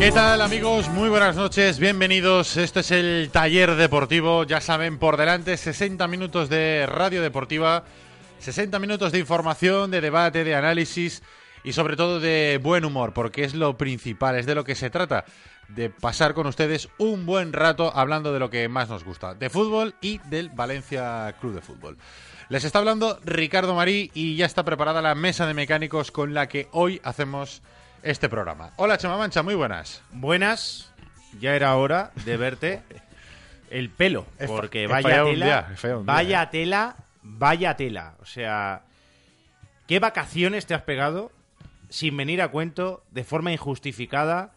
¿Qué tal amigos? Muy buenas noches, bienvenidos. Este es el taller deportivo. Ya saben, por delante 60 minutos de radio deportiva, 60 minutos de información, de debate, de análisis y sobre todo de buen humor, porque es lo principal, es de lo que se trata, de pasar con ustedes un buen rato hablando de lo que más nos gusta, de fútbol y del Valencia Club de Fútbol. Les está hablando Ricardo Marí y ya está preparada la mesa de mecánicos con la que hoy hacemos este programa. Hola Chema Mancha, muy buenas. Buenas, ya era hora de verte el pelo, porque vaya tela, día, vaya eh. tela, vaya tela. O sea, ¿qué vacaciones te has pegado sin venir a cuento, de forma injustificada?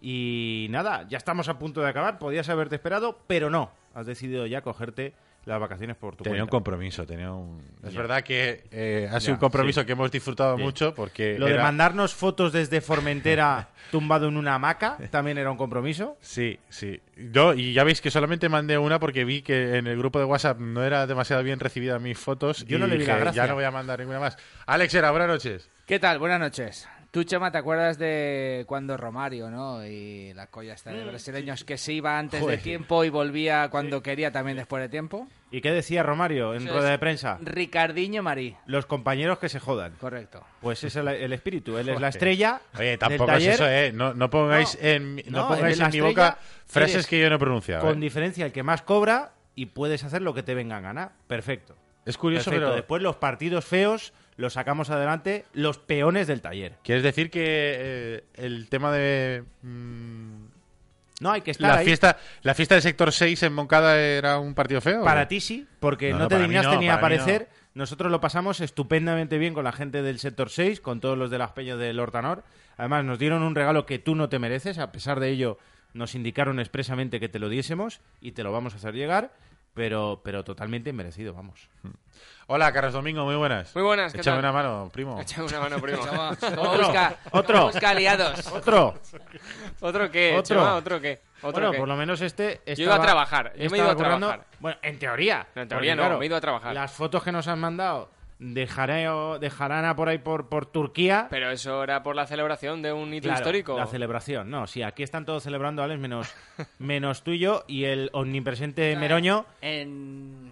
Y nada, ya estamos a punto de acabar, podías haberte esperado, pero no, has decidido ya cogerte las vacaciones por tu Tenía un compromiso, tenía un... Es Ya. verdad que eh, ha sido Ya, un compromiso sí. que hemos disfrutado Sí. mucho porque... Lo de mandarnos fotos desde Formentera tumbado en una hamaca también era un compromiso. Sí, sí. Yo, y ya veis que solamente mandé una porque vi que en el grupo de WhatsApp no era demasiado bien recibida mis fotos. Yo y no le vi dije, la gracia. Ya no voy a mandar ninguna más. Alex Era, buenas noches. ¿Qué tal? Buenas noches. Tú, Chema, ¿te acuerdas de cuando Romario, no? Y la colla esta de brasileños que se iba antes Joder. de tiempo y volvía cuando quería también después de tiempo? ¿Y qué decía Romario en Eso rueda de prensa? Ricardiño Marí. Los compañeros que se jodan. Correcto. Pues es el, el espíritu. Él es la estrella. Oye, del tampoco es eso, ¿eh? No, no pongáis No, en, mi- no no, pongáis en mi boca frases que yo no he pronunciado. Con ¿eh? diferencia, el que más cobra y puedes hacer lo que te venga a ganar. Perfecto. Es curioso, Perfecto. pero... Después los partidos feos los sacamos adelante los peones del taller. ¿Quieres decir que eh, el tema de... mm, No, hay que estar la ahí. fiesta la fiesta del sector 6 en Moncada era un partido feo? Para ti sí, porque No, no, no, te dignaste ni a aparecer. Nosotros lo pasamos estupendamente bien con la gente del sector 6, con todos los de las peñas del Hortanor. Además, nos dieron un regalo que tú no te mereces. A pesar de ello, nos indicaron expresamente que te lo diésemos y te lo vamos a hacer llegar. Pero, pero totalmente merecido, vamos. Hola, Carlos Domingo, muy buenas. Muy buenas, ¿qué Échame tal? una mano, primo. Échame una mano, primo. ¿Cómo, cómo busca, Otro. cómo busca aliados? Otro. ¿Otro qué? Otro. Chema? ¿Otro qué? ¿Otro Bueno, qué? por lo menos este. Yo iba a estaba- trabajar, yo me he estaba ido a trabajar. Bueno, en teoría. No, en teoría no, me he ido a trabajar. Las fotos que nos han mandado de, jareo, de jarana por ahí por, por Turquía. Pero eso era por la celebración de un hito Claro, histórico. La celebración, no, sí, aquí están todos celebrando, Alex, menos, menos tú y yo y el omnipresente Meroño. En,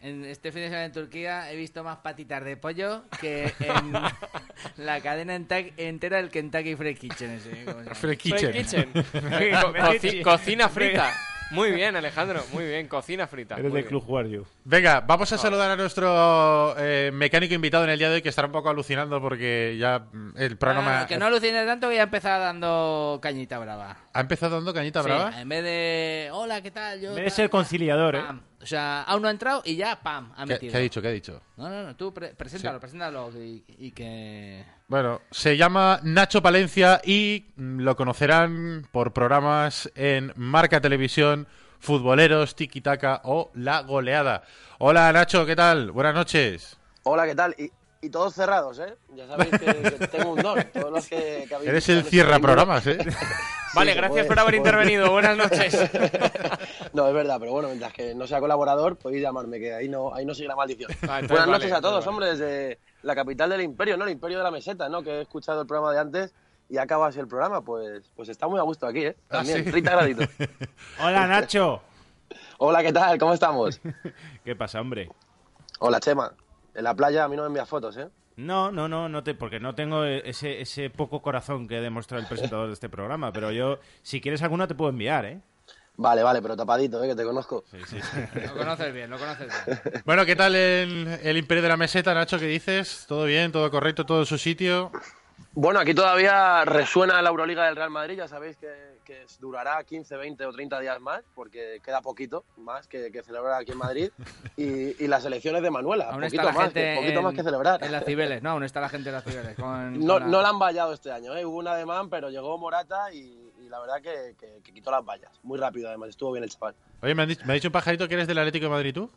en este fin de semana en Turquía he visto más patitas de pollo que en la cadena entera del Kentucky Fried Kitchen. Ese, Fried Kitchen. Kitchen. Co- coci- cocina frita. Muy bien, Alejandro, muy bien, cocina frita. Eres del. Club Juario. Venga, vamos a saludar a nuestro eh, mecánico invitado en el día de hoy que estará un poco alucinando porque ya mm, el programa Ah, que no alucine tanto que ya empezaba dando cañita brava. ha empezado dando cañita Sí, brava. en vez de, hola, ¿qué tal? Yo En vez de ser conciliador, ¿eh? O sea, aún no ha entrado y ya, ¡pam! ha ¿Qué, metido. qué ha dicho? ¿Qué ha dicho? No, no, no, tú pre- preséntalo, preséntalo y, y que... Bueno, se llama Nacho Palencia y mm, lo conocerán por programas en Marca Televisión, Futboleros, Tiki Taka o La Goleada. Hola Nacho, ¿qué tal? Buenas noches. Hola, ¿qué tal? Y, y todos cerrados, ¿eh? Ya sabéis que, que tengo un don. Todos los que, que habéis Eres el este cierra programas, ¿eh? Vale, gracias puede, por haber intervenido. Buenas noches. No, es verdad, pero bueno, mientras que no sea colaborador, podéis llamarme, que ahí no, ahí no sigue la maldición. Ah, entonces Buenas vale, noches a todos, hombre, desde la capital del imperio, ¿no? El imperio de la meseta, ¿no? Que he escuchado el programa de antes y acaba así el programa, pues, pues está muy a gusto aquí, ¿eh? Ah, También, ¿sí? 30 graditos. Hola, Nacho. Hola, ¿qué tal? ¿Cómo estamos? ¿Qué pasa, hombre? Hola, Chema. En la playa a mí no me envía fotos, ¿eh? No, no, no, no te, porque no tengo ese, ese poco corazón que demostrado el presentador de este programa, pero yo, si quieres alguna, te puedo enviar, ¿eh? Vale, vale, pero tapadito, ¿eh? Que te conozco. Sí, sí, sí. Lo conoces bien, lo conoces bien. Bueno, ¿qué tal el, el Imperio de la Meseta, Nacho? ¿Qué dices? ¿Todo bien? ¿Todo correcto? ¿Todo en su sitio? Bueno, aquí todavía resuena la Euroliga del Real Madrid, ya sabéis que, que durará 15, 20 o 30 días más, porque queda poquito más que, que celebrar aquí en Madrid. Y, y las elecciones de Manuela, Aún poquito, está la más, gente que, poquito en, más que celebrar. en las Cibeles, no, aún está la gente en las Cibeles. Con, No, con la- no la han vallado este año, ¿eh? hubo un ademán, pero llegó Morata y, y la verdad que, que- que quitó las vallas. Muy rápido, además, estuvo bien el chaval. Oye, me, han dicho, me ha dicho un pajarito que eres del Atlético de Madrid, ¿tú?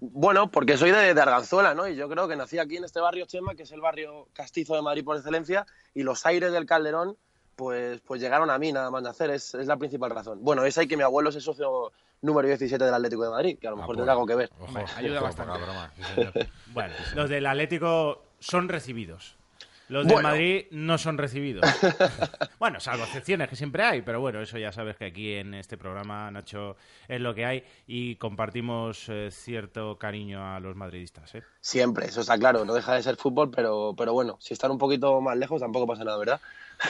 Bueno, porque soy de, de Arganzuela, ¿no? Y yo creo que nací aquí en este barrio Chema, que es el barrio castizo de Madrid por excelencia, y los aires del Calderón, pues, pues llegaron a mí nada más nacer, es, es la principal razón. Bueno, es ahí que mi abuelo es el socio número 17 del Atlético de Madrid, que a lo mejor Ah, tendrá algo que ver. Ojo, ayuda ojo, bastante. broma, sí, señor. Bueno, los del Atlético son recibidos. Los de Bueno. Madrid no son recibidos. bueno, salvo excepciones que siempre hay, pero bueno, eso ya sabes que aquí en este programa, Nacho, es lo que hay y compartimos eh, cierto cariño a los madridistas. ¿eh? Siempre, eso está claro, no deja de ser fútbol, pero, pero bueno, si están un poquito más lejos tampoco pasa nada, ¿verdad?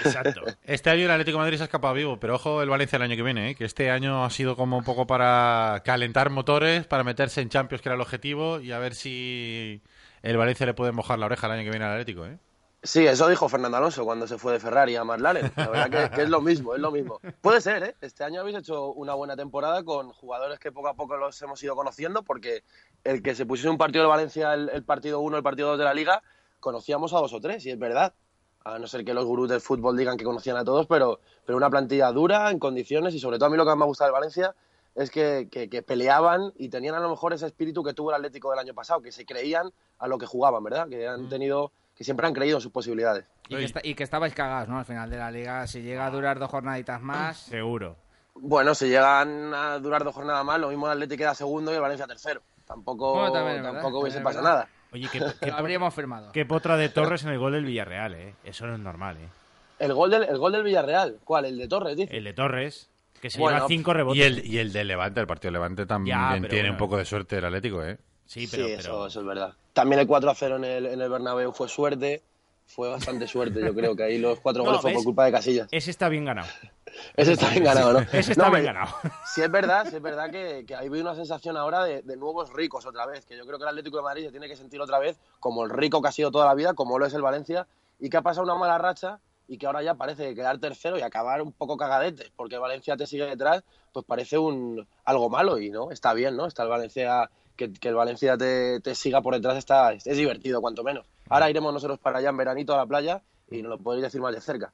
Exacto. Este año el Atlético de Madrid se ha escapado vivo, pero ojo el Valencia el año que viene, ¿eh? que este año ha sido como un poco para calentar motores, para meterse en Champions, que era el objetivo, y a ver si el Valencia le puede mojar la oreja el año que viene al Atlético. ¿eh? Sí, eso dijo Fernando Alonso cuando se fue de Ferrari a McLaren. La verdad que, que es lo mismo, es lo mismo. Puede ser, ¿eh? Este año habéis hecho una buena temporada con jugadores que poco a poco los hemos ido conociendo, porque el que se pusiese un partido de Valencia, el, el partido 1, el partido 2 de la Liga, conocíamos a dos o tres, y es verdad. A no ser que los gurús del fútbol digan que conocían a todos, pero, pero una plantilla dura, en condiciones, y sobre todo a mí lo que más me ha gustado de Valencia es que, que- que peleaban y tenían a lo mejor ese espíritu que tuvo el Atlético del año pasado, que se creían a lo que jugaban, ¿verdad? Que han tenido, que siempre han creído en sus posibilidades. Y que, y que estabais cagados, ¿no? Al final de la liga, si llega a durar dos jornaditas más... Seguro. Bueno, si llegan a durar dos jornadas más, lo mismo el Atlético queda segundo y el Valencia tercero. Tampoco, Bueno, también tampoco hubiese pasado nada. Oye, qué, qué, Lo habríamos firmado. qué potra de Torres en el gol del Villarreal, ¿eh? Eso no es normal, ¿eh? El gol del, el gol del Villarreal, ¿cuál? El de Torres, dice. El de Torres, que se Bueno, lleva cinco rebotes. Y el, y el de Levante, el partido de Levante también Ya, tiene bueno. un poco de suerte el Atlético, ¿eh? Sí, pero... sí, pero- Eso, eso es verdad. También el 4 a 0 en el, en el Bernabéu fue suerte. Fue bastante suerte, yo creo que ahí los cuatro No, goles fue por culpa de Casillas. Ese está bien ganado. Ese está bien ganado, ¿no? Ese está No, bien ganado. Sí es verdad, sí es verdad que, que ahí vi una sensación ahora de, de nuevos ricos otra vez, que yo creo que el Atlético de Madrid se tiene que sentir otra vez como el rico que ha sido toda la vida, como lo es el Valencia, y que ha pasado una mala racha y que ahora ya parece quedar tercero y acabar un poco cagadete, porque Valencia te sigue detrás, pues parece un algo malo y no, está bien, ¿no? Está el Valencia, que, que el Valencia te, te siga por detrás está, es divertido, cuanto menos. Ahora iremos nosotros para allá en veranito a la playa y nos lo podéis decir más de cerca.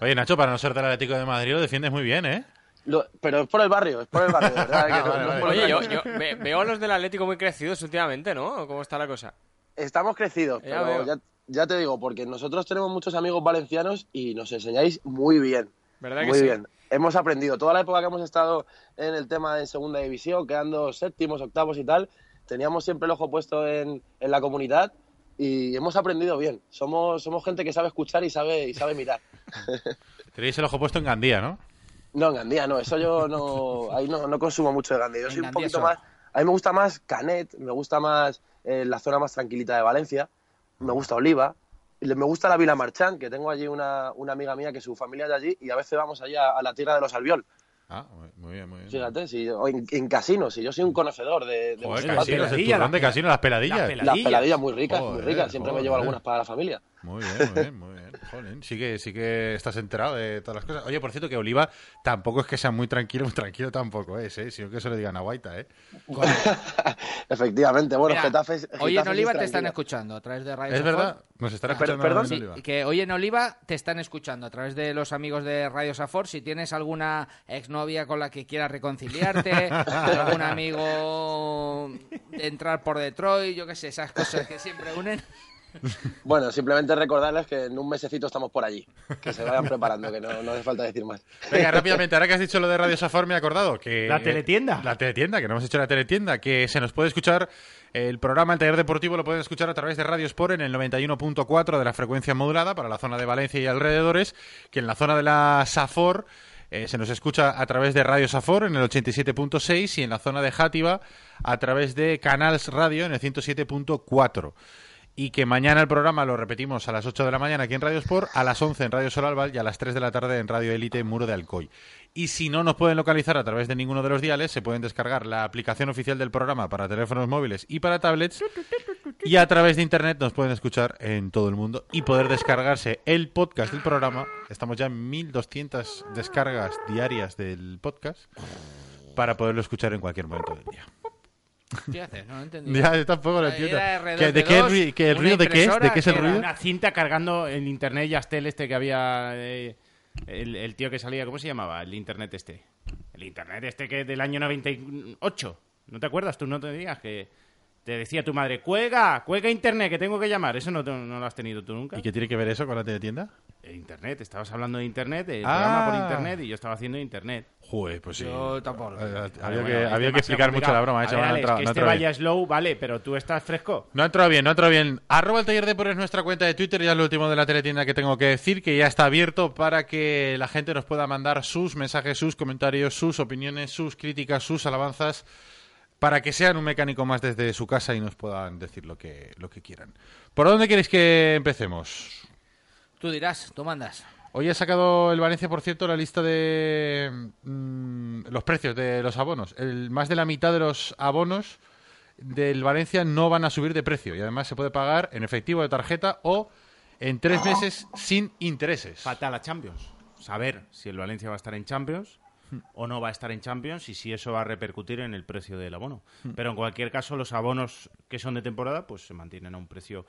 Oye, Nacho, para no ser del Atlético de Madrid lo defiendes muy bien, ¿eh? Lo- pero es por el barrio, es por el barrio, verdad. Ah, no- vale, no es vale. por Oye, yo, cosa. yo ve- veo a los del Atlético muy crecidos últimamente, ¿no? ¿Cómo está la cosa? Estamos crecidos, Ya pero ya, ya te digo, porque nosotros tenemos muchos amigos valencianos y nos enseñáis muy bien. ¿Verdad que muy sí? bien. Hemos aprendido. Toda la época que hemos estado en el tema de segunda división, quedando séptimos, octavos y tal, teníamos siempre el ojo puesto en, en la comunidad y hemos aprendido bien. Somos, somos gente que sabe escuchar y sabe, y sabe mirar. Tenéis el ojo puesto en Gandía, ¿no? No, en Gandía no, eso yo no, ahí no, no consumo mucho de Gandía. Yo En soy un Gandía poquito más, a mí me gusta más Canet, me gusta más eh, la zona más tranquilita de Valencia, me gusta Oliva, me gusta la Vila Marchán, que tengo allí una, una amiga mía que su familia es de allí y a veces vamos allá a la tierra de los Albiol. Ah, muy- bien, muy bien. Fíjate, si yo- o en, en casinos, si yo soy un conocedor de, de Joder, las patio. casinos, el peladillas, turrón de las casino, las peladillas. las Las peladillas. muy ricas, muy ricas, siempre me llevo joder. algunas para la familia. Muy bien, muy bien, muy bien. Jolín, sí que, sí que estás enterado de todas las cosas. Oye, por cierto, que Oliva tampoco es que sea muy tranquilo, muy tranquilo tampoco es, ¿eh? Sino que se lo digan a Guaita, ¿eh? Efectivamente, bueno, Mira, Getafe, hoy en Getafe Oliva te están escuchando a través de Radio Es verdad, nos están Per- escuchando perdón. en Sí, Oliva. que hoy en Oliva te están escuchando a través de los amigos de Radio Safor. Si tienes alguna exnovia con la que quieras reconciliarte, algún amigo de entrar por Detroit, yo qué sé, esas cosas que siempre unen. Bueno, simplemente recordarles que en un mesecito estamos por allí. Que se vayan preparando, que no, no hace falta decir más. Venga, rápidamente, ahora que has dicho lo de Radio Safor, me he acordado que... La teletienda. La teletienda, que no hemos hecho la teletienda, que se nos puede escuchar el programa El Taller Deportivo, lo pueden escuchar a través de Radio Sport en el 91.4 de la frecuencia modulada para la zona de Valencia y alrededores, que en la zona de la Safor eh, se nos escucha a través de Radio Safor en el 87.6 y en la zona de Játiva a través de Canals Radio en el 107.4 y que mañana el programa lo repetimos a las 8 de la mañana aquí en Radio Sport, a las 11 en Radio Solalval y a las 3 de la tarde en Radio Elite Muro de Alcoy. Y si no nos pueden localizar a través de ninguno de los diales, se pueden descargar la aplicación oficial del programa para teléfonos móviles y para tablets y a través de internet nos pueden escuchar en todo el mundo y poder descargarse el podcast del programa. Estamos ya en 1200 descargas diarias del podcast para poderlo escuchar en cualquier momento del día. ¿Qué haces? No lo he entendido. Ya, yo tampoco lo entiendo. R2D2, ¿Que- ¿De qué, que el ruido de qué es? ¿De qué es el ruido? Una cinta cargando en internet Yastel este que había... eh, el, el tío que salía, ¿cómo se llamaba? El internet este. El internet este que es del año 98. ¿No te acuerdas? Tú no te digas que... Te decía tu madre, cuelga, cuelga internet, que tengo que llamar. Eso no, no lo has tenido tú nunca. ¿Y qué tiene que ver eso con la teletienda? El internet, estabas hablando de internet, el Ah. programa por internet y yo estaba haciendo internet. Joder, pues sí. Yo tampoco. Eh, Vale, había bueno, que, había explicar mucho la broma. ¿eh? Ver, ha Alex, entrado- que no ha este entrado bien. vaya slow, vale, pero tú estás fresco. No ha entrado bien, no ha entrado bien. Arroba el taller de por es nuestra cuenta de Twitter, ya es lo último de la teletienda que tengo que decir, que ya está abierto para que la gente nos pueda mandar sus mensajes, sus comentarios, sus opiniones, sus críticas, sus alabanzas, para que sean un mecánico más desde su casa y nos puedan decir lo que, lo que quieran. ¿Por dónde queréis que empecemos? Tú dirás, tú mandas. Hoy ha sacado el Valencia, por cierto, la lista de mm, los precios de los abonos. El, más de la mitad de los abonos del Valencia no van a subir de precio y además se puede pagar en efectivo de tarjeta o en tres meses sin intereses. Falta la Champions. Saber si el Valencia va a estar en Champions o no va a estar en Champions y si eso va a repercutir en el precio del abono. Pero en cualquier caso, los abonos que son de temporada pues se mantienen a un precio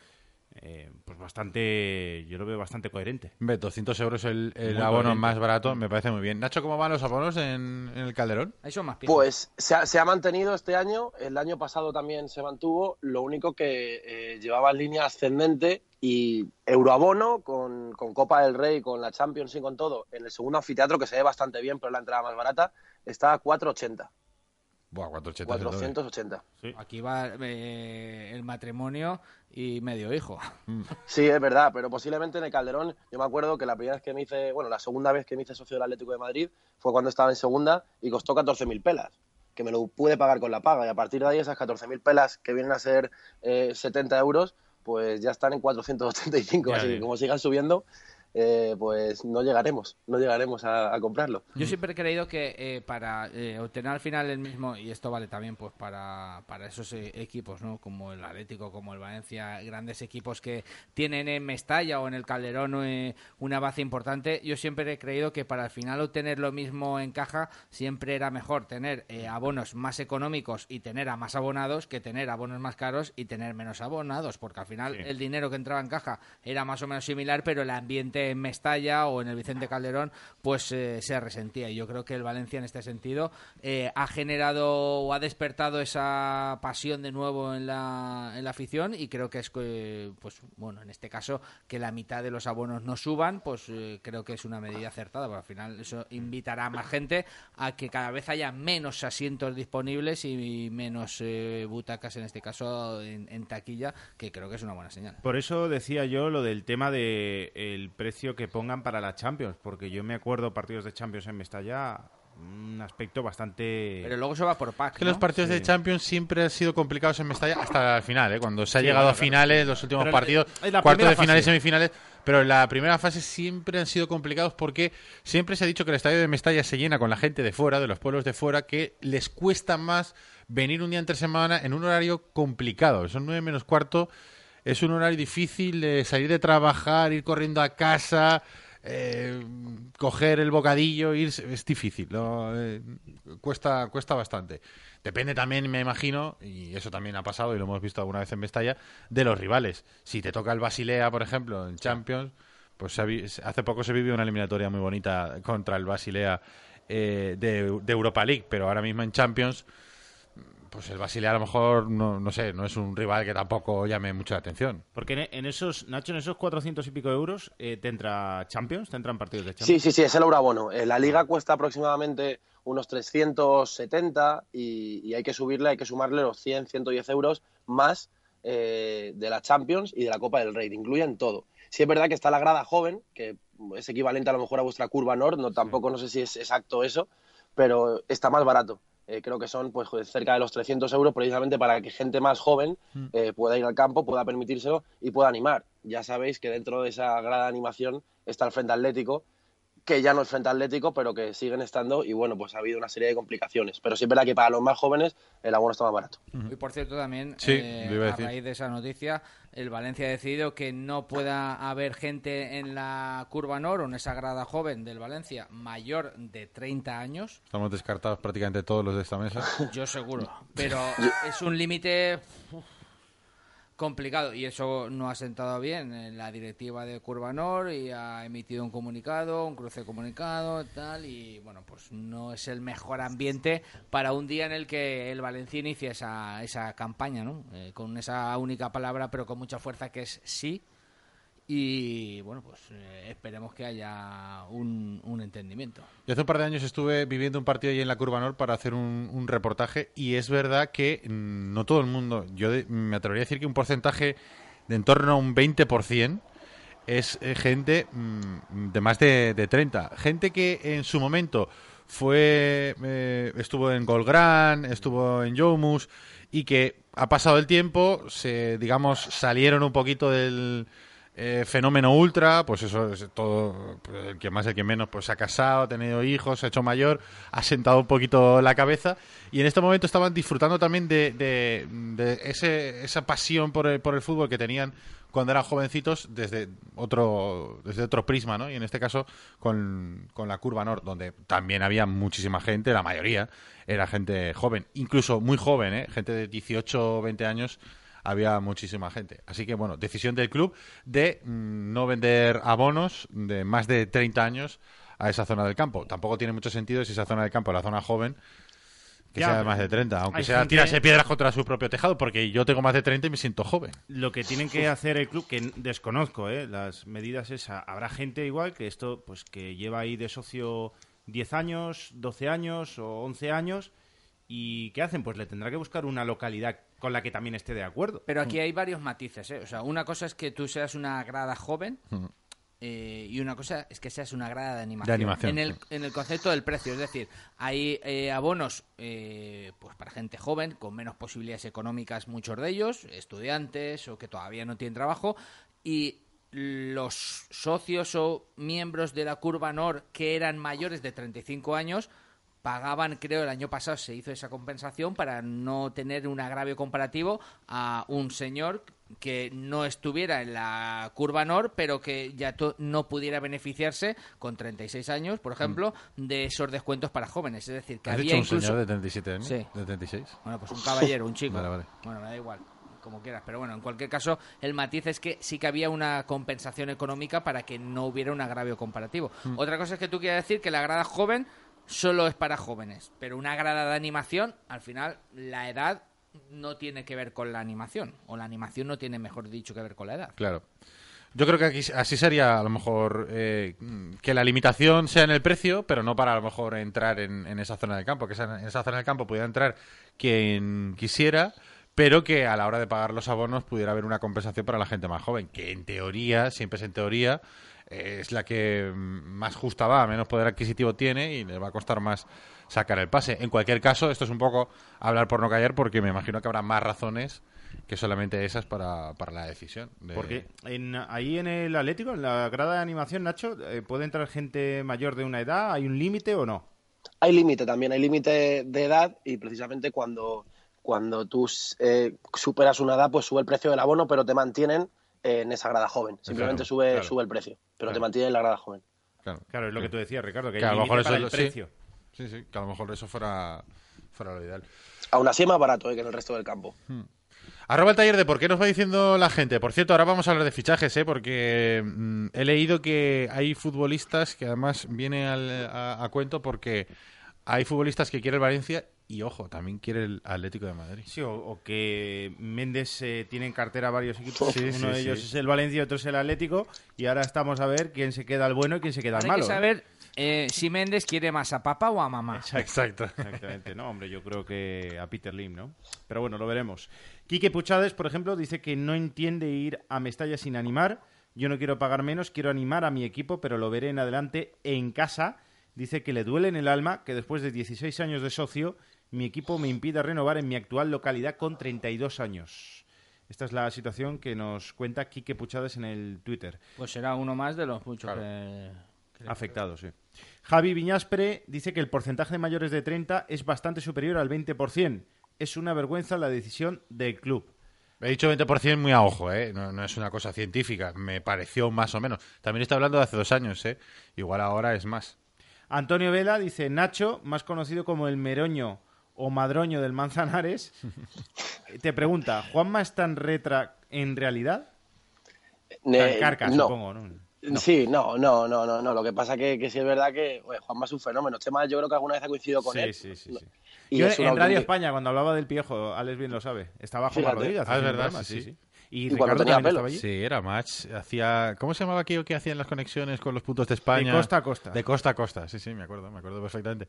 eh, pues bastante, yo lo veo bastante coherente. Ve, 200 euros el, abono coherente. más barato, me parece muy bien. Nacho, ¿cómo van los abonos en, en el Calderón? Ahí son más piezas. Pues se ha, se ha mantenido este año, el año pasado también se mantuvo, lo único que eh, llevaba en línea ascendente y Euroabono con, con Copa del Rey, con la Champions y con todo, en el segundo anfiteatro que se ve bastante bien, pero es la entrada más barata, está a 480, Buah, 480 es el doble. 480. Aquí va eh, el matrimonio y medio hijo. Sí, es verdad, pero posiblemente en el Calderón, yo me acuerdo que la primera vez que me hice, bueno, la segunda vez que me hice socio del Atlético de Madrid fue cuando estaba en segunda y costó 14.000 pelas, que me lo pude pagar con la paga. Y a partir de ahí esas 14.000 pelas que vienen a ser eh, 70 euros, pues ya están en 485. Ya así que como sigan subiendo, eh, pues no llegaremos, no llegaremos a, a comprarlo. Yo siempre he creído que eh, para eh, obtener al final el mismo, y esto vale también pues para, para esos eh, equipos, ¿no? Como el Atlético, como el Valencia, grandes equipos que tienen en Mestalla o en el Calderón eh, una base importante, yo siempre he creído que para al final obtener lo mismo en caja siempre era mejor tener eh, abonos más económicos y tener a más abonados que tener abonos más caros y tener menos abonados, porque al final Sí. el dinero que entraba en caja era más o menos similar, pero el ambiente en Mestalla o en el Vicente Calderón pues eh, se resentía. Y yo creo que el Valencia en este sentido eh, ha generado o ha despertado esa pasión de nuevo en la, en la afición y creo que es que, pues bueno, en este caso que la mitad de los abonos no suban, pues eh, creo que es una medida acertada, porque al final eso invitará a más gente a que cada vez haya menos asientos disponibles y menos eh, butacas en este caso en, taquilla, que creo que es una buena señal. Por eso decía yo lo del tema de el precio que pongan para la Champions, porque yo me acuerdo partidos de Champions en Mestalla, un aspecto bastante... Pero luego se va por pack, Es que ¿no? los partidos de. Champions siempre han sido complicados en Mestalla hasta el final, ¿eh? cuando se ha Sí, llegado claro, a finales, los últimos Pero partidos, la cuartos de finales, fase. semifinales, pero en la primera fase siempre han sido complicados porque siempre se ha dicho que el estadio de Mestalla se llena con la gente de fuera, de los pueblos de fuera, que les cuesta más venir un día entre semana en un horario complicado. Son nueve menos cuarto es un horario difícil de salir de trabajar, ir corriendo a casa, eh, coger el bocadillo, ir, es difícil. Eh, cuesta, cuesta bastante. Depende también, me imagino, y eso también ha pasado y lo hemos visto alguna vez en Mestalla, de los rivales. Si te toca el Basilea, por ejemplo, en Champions, pues hace poco se vivió una eliminatoria muy bonita contra el Basilea eh, de Europa League, pero ahora mismo en Champions, pues el Basilea a lo mejor, no, no sé, no es un rival que tampoco llame mucho la atención. Porque en, en esos, Nacho, en esos 400 y pico euros, eh, ¿te entra Champions? ¿Te entran partidos de Sí, Champions? sí, sí, es el euroabono. Eh, La liga cuesta aproximadamente unos 370 y, y hay que subirle, hay que sumarle los 100, 110 euros más eh, de la Champions y de la Copa del Rey. Incluyen todo. Sí es verdad que está la grada joven, que es equivalente a lo mejor a vuestra curva Nord, no, tampoco no sé si es exacto eso, pero está más barato. Eh, creo que son pues cerca de los 300 euros precisamente para que gente más joven eh, pueda ir al campo, pueda permitírselo y pueda animar. Ya sabéis que dentro de esa grada de animación está el Frente Atlético, que ya no es Frente Atlético, pero que siguen estando y bueno, pues ha habido una serie de complicaciones. Pero sí es verdad que para los más jóvenes el abono está más barato. Y por cierto, también, Sí, eh, a a, raíz de esa noticia, el Valencia ha decidido que no pueda haber gente en la curva Nor o en esa grada joven del Valencia mayor de 30 años. Estamos descartados prácticamente todos los de esta mesa. Yo seguro. Pero es un límite complicado y eso no ha sentado bien en la directiva de Curva Nor y ha emitido un comunicado, un cruce de comunicado, tal y bueno, pues no es el mejor ambiente para un día en el que el Valencia inicia esa, esa campaña, ¿no? Eh, con esa única palabra pero con mucha fuerza que es sí y bueno, pues eh, esperemos que haya un, entendimiento. Yo hace un par de años estuve viviendo un partido ahí en la Curva Nord para hacer un, un reportaje y es verdad que mm, no todo el mundo, yo de- me atrevería a decir que un porcentaje de en torno a un 20% es eh, gente mm, de más de, de 30. Gente que en su momento fue eh, estuvo en Golgran, estuvo en Yomus y que ha pasado el tiempo, se digamos salieron un poquito del eh, fenómeno ultra, pues eso es todo, pues, el que más, el que menos, pues se ha casado, ha tenido hijos, se ha hecho mayor, ha sentado un poquito la cabeza y en este momento estaban disfrutando también de, ese, esa pasión por el, por el fútbol que tenían cuando eran jovencitos desde otro desde otro prisma, ¿no? Y en este caso con, con la curva Nord, donde también había muchísima gente, la mayoría era gente joven, incluso muy joven, ¿eh? Gente de 18 o 20 años había muchísima gente. Así que, bueno, decisión del club de mm, no vender abonos de más de 30 años a esa zona del campo. Tampoco tiene mucho sentido si esa zona del campo es la zona joven que Ya, sea de más de 30, aunque sea gente- tirarse piedras contra su propio tejado, porque yo tengo más de 30 y me siento joven. Lo que tienen que hacer el club, que desconozco, ¿eh? las medidas es, habrá gente igual que esto, pues que lleva ahí de socio 10 años, 12 años o 11 años, y ¿qué hacen? Pues le tendrá que buscar una localidad con la que también esté de acuerdo. Pero aquí hay varios matices, ¿eh? O sea, una cosa es que tú seas una grada joven eh, y una cosa es que seas una grada de animación. De animación, en, el, sí. en el concepto del precio, es decir, hay eh, abonos eh, pues para gente joven, con menos posibilidades económicas, muchos de ellos, estudiantes o que todavía no tienen trabajo, y los socios o miembros de la Curva Nor que eran mayores de 35 años pagaban, creo, el año pasado se hizo esa compensación para no tener un agravio comparativo a un señor que no estuviera en la curva NOR, pero que ya no pudiera beneficiarse con 36 años, por ejemplo, de esos descuentos para jóvenes. Es decir, que ¿Has había dicho un incluso... señor de 37 años? Sí. ¿De 36? Bueno, pues un caballero, un chico. Vale, vale. Bueno, me da igual, como quieras. Pero bueno, en cualquier caso, el matiz es que sí que había una compensación económica para que no hubiera un agravio comparativo. Hmm. Otra cosa es que tú quieras decir que la grada joven solo es para jóvenes, pero una grada de animación, al final, la edad no tiene que ver con la animación, o la animación no tiene, mejor dicho, que ver con la edad. Claro. Yo creo que aquí, así sería a lo mejor eh, que la limitación sea en el precio, pero no para a lo mejor entrar en, esa zona del campo, que esa- en esa zona del campo pudiera entrar quien quisiera, pero que a la hora de pagar los abonos pudiera haber una compensación para la gente más joven, que en teoría, siempre es en teoría, es la que más justa va, menos poder adquisitivo tiene y le va a costar más sacar el pase. En cualquier caso, esto es un poco hablar por no callar, porque me imagino que habrá más razones que solamente esas para, para la decisión. de- Porque en, ahí en el Atlético, en la grada de animación, Nacho, eh, ¿puede entrar gente mayor de una edad? ¿Hay un límite o no? Hay límite también, hay límite de edad y precisamente cuando cuando tú eh, superas una edad, pues sube el precio del abono, pero te mantienen en esa grada joven. Simplemente Claro, sube, claro. sube el precio, pero te Claro. mantienen en la grada joven. Claro, Claro, es lo que tú decías, Ricardo, que, Que hay a lo mejor eso el es lo- precio. sí, sí, que a lo mejor eso fuera, fuera lo ideal. Aún así es más barato eh, que en el resto del campo. Arroba el taller de por qué nos va diciendo la gente. Por cierto, ahora vamos a hablar de fichajes, ¿eh? porque mm, he leído que hay futbolistas que además viene al- a, a cuento porque hay futbolistas que quiere el Valencia y, ojo, también quiere el Atlético de Madrid. Sí, o, o que Méndez eh, tiene en cartera varios equipos. Sí, Uno sí, de ellos sí. es el Valencia, otro es el Atlético. Y ahora estamos a ver quién se queda el bueno y quién se queda el Ahora hay malo. que ¿eh? saber eh, si Méndez quiere más a papá o a mamá. Exacto. Exactamente, no, hombre, yo creo que a Peter Lim, ¿no? Pero bueno, lo veremos. Quique Puchades, por ejemplo, dice que no entiende ir a Mestalla sin animar. Yo no quiero pagar menos, quiero animar a mi equipo, pero lo veré en adelante en casa. Dice que le duele en el alma que después de 16 años de socio, mi equipo me impida renovar en mi actual localidad con 32 años. Esta es la situación que nos cuenta Quique Puchades en el Twitter. Pues será uno más de los muchos Claro. que... Afectado, sí. Javi Viñaspre dice que el porcentaje de mayores de 30 es bastante superior al 20%. Es una vergüenza la decisión del club. He dicho 20% muy a ojo, ¿eh? No, no es una cosa científica. Me pareció más o menos. También está hablando de hace dos años, ¿eh? Igual ahora es más. Antonio Vela dice Nacho, más conocido como el Meroño o Madroño del Manzanares, te pregunta, ¿Juanma es tan retra en realidad? Tan Eh, carca, no. supongo, ¿no? Sí, no, no, no, no, no. Lo que pasa que, que sí es verdad que Juanma es un fenómeno. Este mal yo creo que alguna vez ha coincidido con Sí, él. sí, sí, sí. Y Yo es en Radio auténtica- España, cuando hablaba del piojo, Alex bien lo sabe, estaba Juanma. Rodríguez. Ah, es verdad, sí, sí. Y, Y cuando Ricardo tenía pelo. estaba allí. Sí, era match. Hacía... ¿Cómo se llamaba aquello que hacían las conexiones con los puntos de España? De costa a costa. De costa a costa, sí, sí, me acuerdo, me acuerdo perfectamente.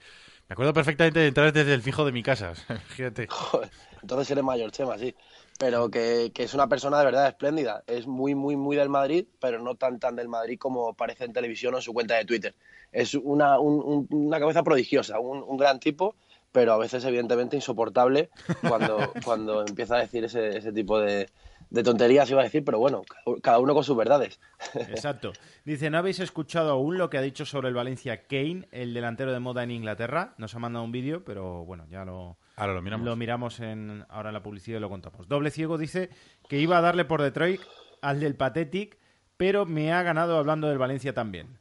Me acuerdo perfectamente de entrar desde el fijo de mi casa, fíjate. Joder, entonces eres mayor, Chema, sí. Pero que, que es una persona de verdad espléndida. Es muy, muy, muy del Madrid, pero no tan, tan del Madrid como parece en televisión o en su cuenta de Twitter. Es una, un- un- una cabeza prodigiosa, un, un gran tipo, pero a veces, evidentemente, insoportable cuando, cuando empieza a decir ese, ese tipo de, de tonterías, iba a decir, pero bueno, cada- uno con sus verdades. Exacto. Dice, ¿no habéis escuchado aún lo que ha dicho sobre el Valencia Kane, el delantero de moda en Inglaterra? Nos ha mandado un vídeo, pero bueno, ya lo, Ahora lo miramos. lo miramos en, ahora en la publicidad y lo contamos. Doble Ciego dice que iba a darle por Detroit al del Pathetic, pero me ha ganado hablando del Valencia también.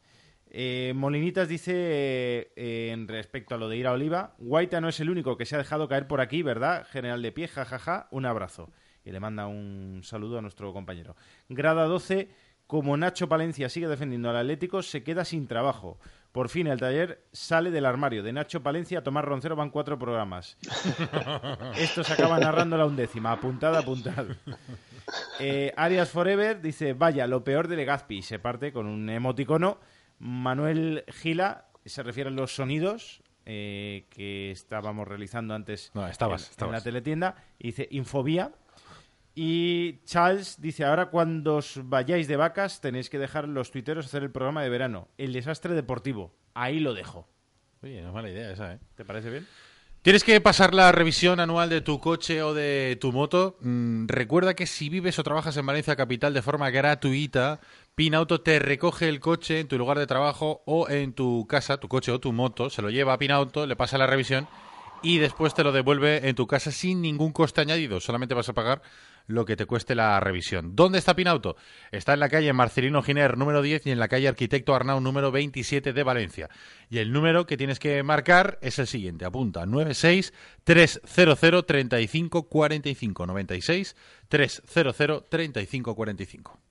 Eh, Molinitas dice eh, eh, en respecto a lo de ir a Oliva, Guaita no es el único que se ha dejado caer por aquí, ¿verdad? General de pie, jajaja, un abrazo. Y le manda un saludo a nuestro compañero. Grada 12, como Nacho Palencia sigue defendiendo al Atlético, se queda sin trabajo. Por fin el taller sale del armario. De Nacho Palencia a Tomás Roncero van cuatro programas. Esto se acaba narrando la undécima. Apuntad, apuntad. Eh, Arias Forever dice, vaya, lo peor de Legazpi. Y se parte con un emoticono. Manuel Gila se refiere a los sonidos eh, que estábamos realizando antes No, estabas, en, en la teletienda. Y dice, infobía. Y Charles dice, ahora cuando os vayáis de vacas tenéis que dejar los tuiteros hacer el programa de verano. El desastre deportivo. Ahí lo dejo. Oye, no es mala idea esa, ¿eh? ¿Te parece bien? ¿Tienes que pasar la revisión anual de tu coche o de tu moto? Mm, recuerda que si vives o trabajas en Valencia Capital de forma gratuita, Pinauto te recoge el coche en tu lugar de trabajo o en tu casa, tu coche o tu moto, se lo lleva a Pinauto, le pasa la revisión y después te lo devuelve en tu casa sin ningún coste añadido. Solamente vas a pagar lo que te cueste la revisión. ¿Dónde está Pinauto? Está en la calle Marcelino Giner número 10 y en la calle Arquitecto Arnau número 27 de Valencia. Y el número que tienes que marcar es el siguiente. Apunta 96 300 35 45 96 300 35 45.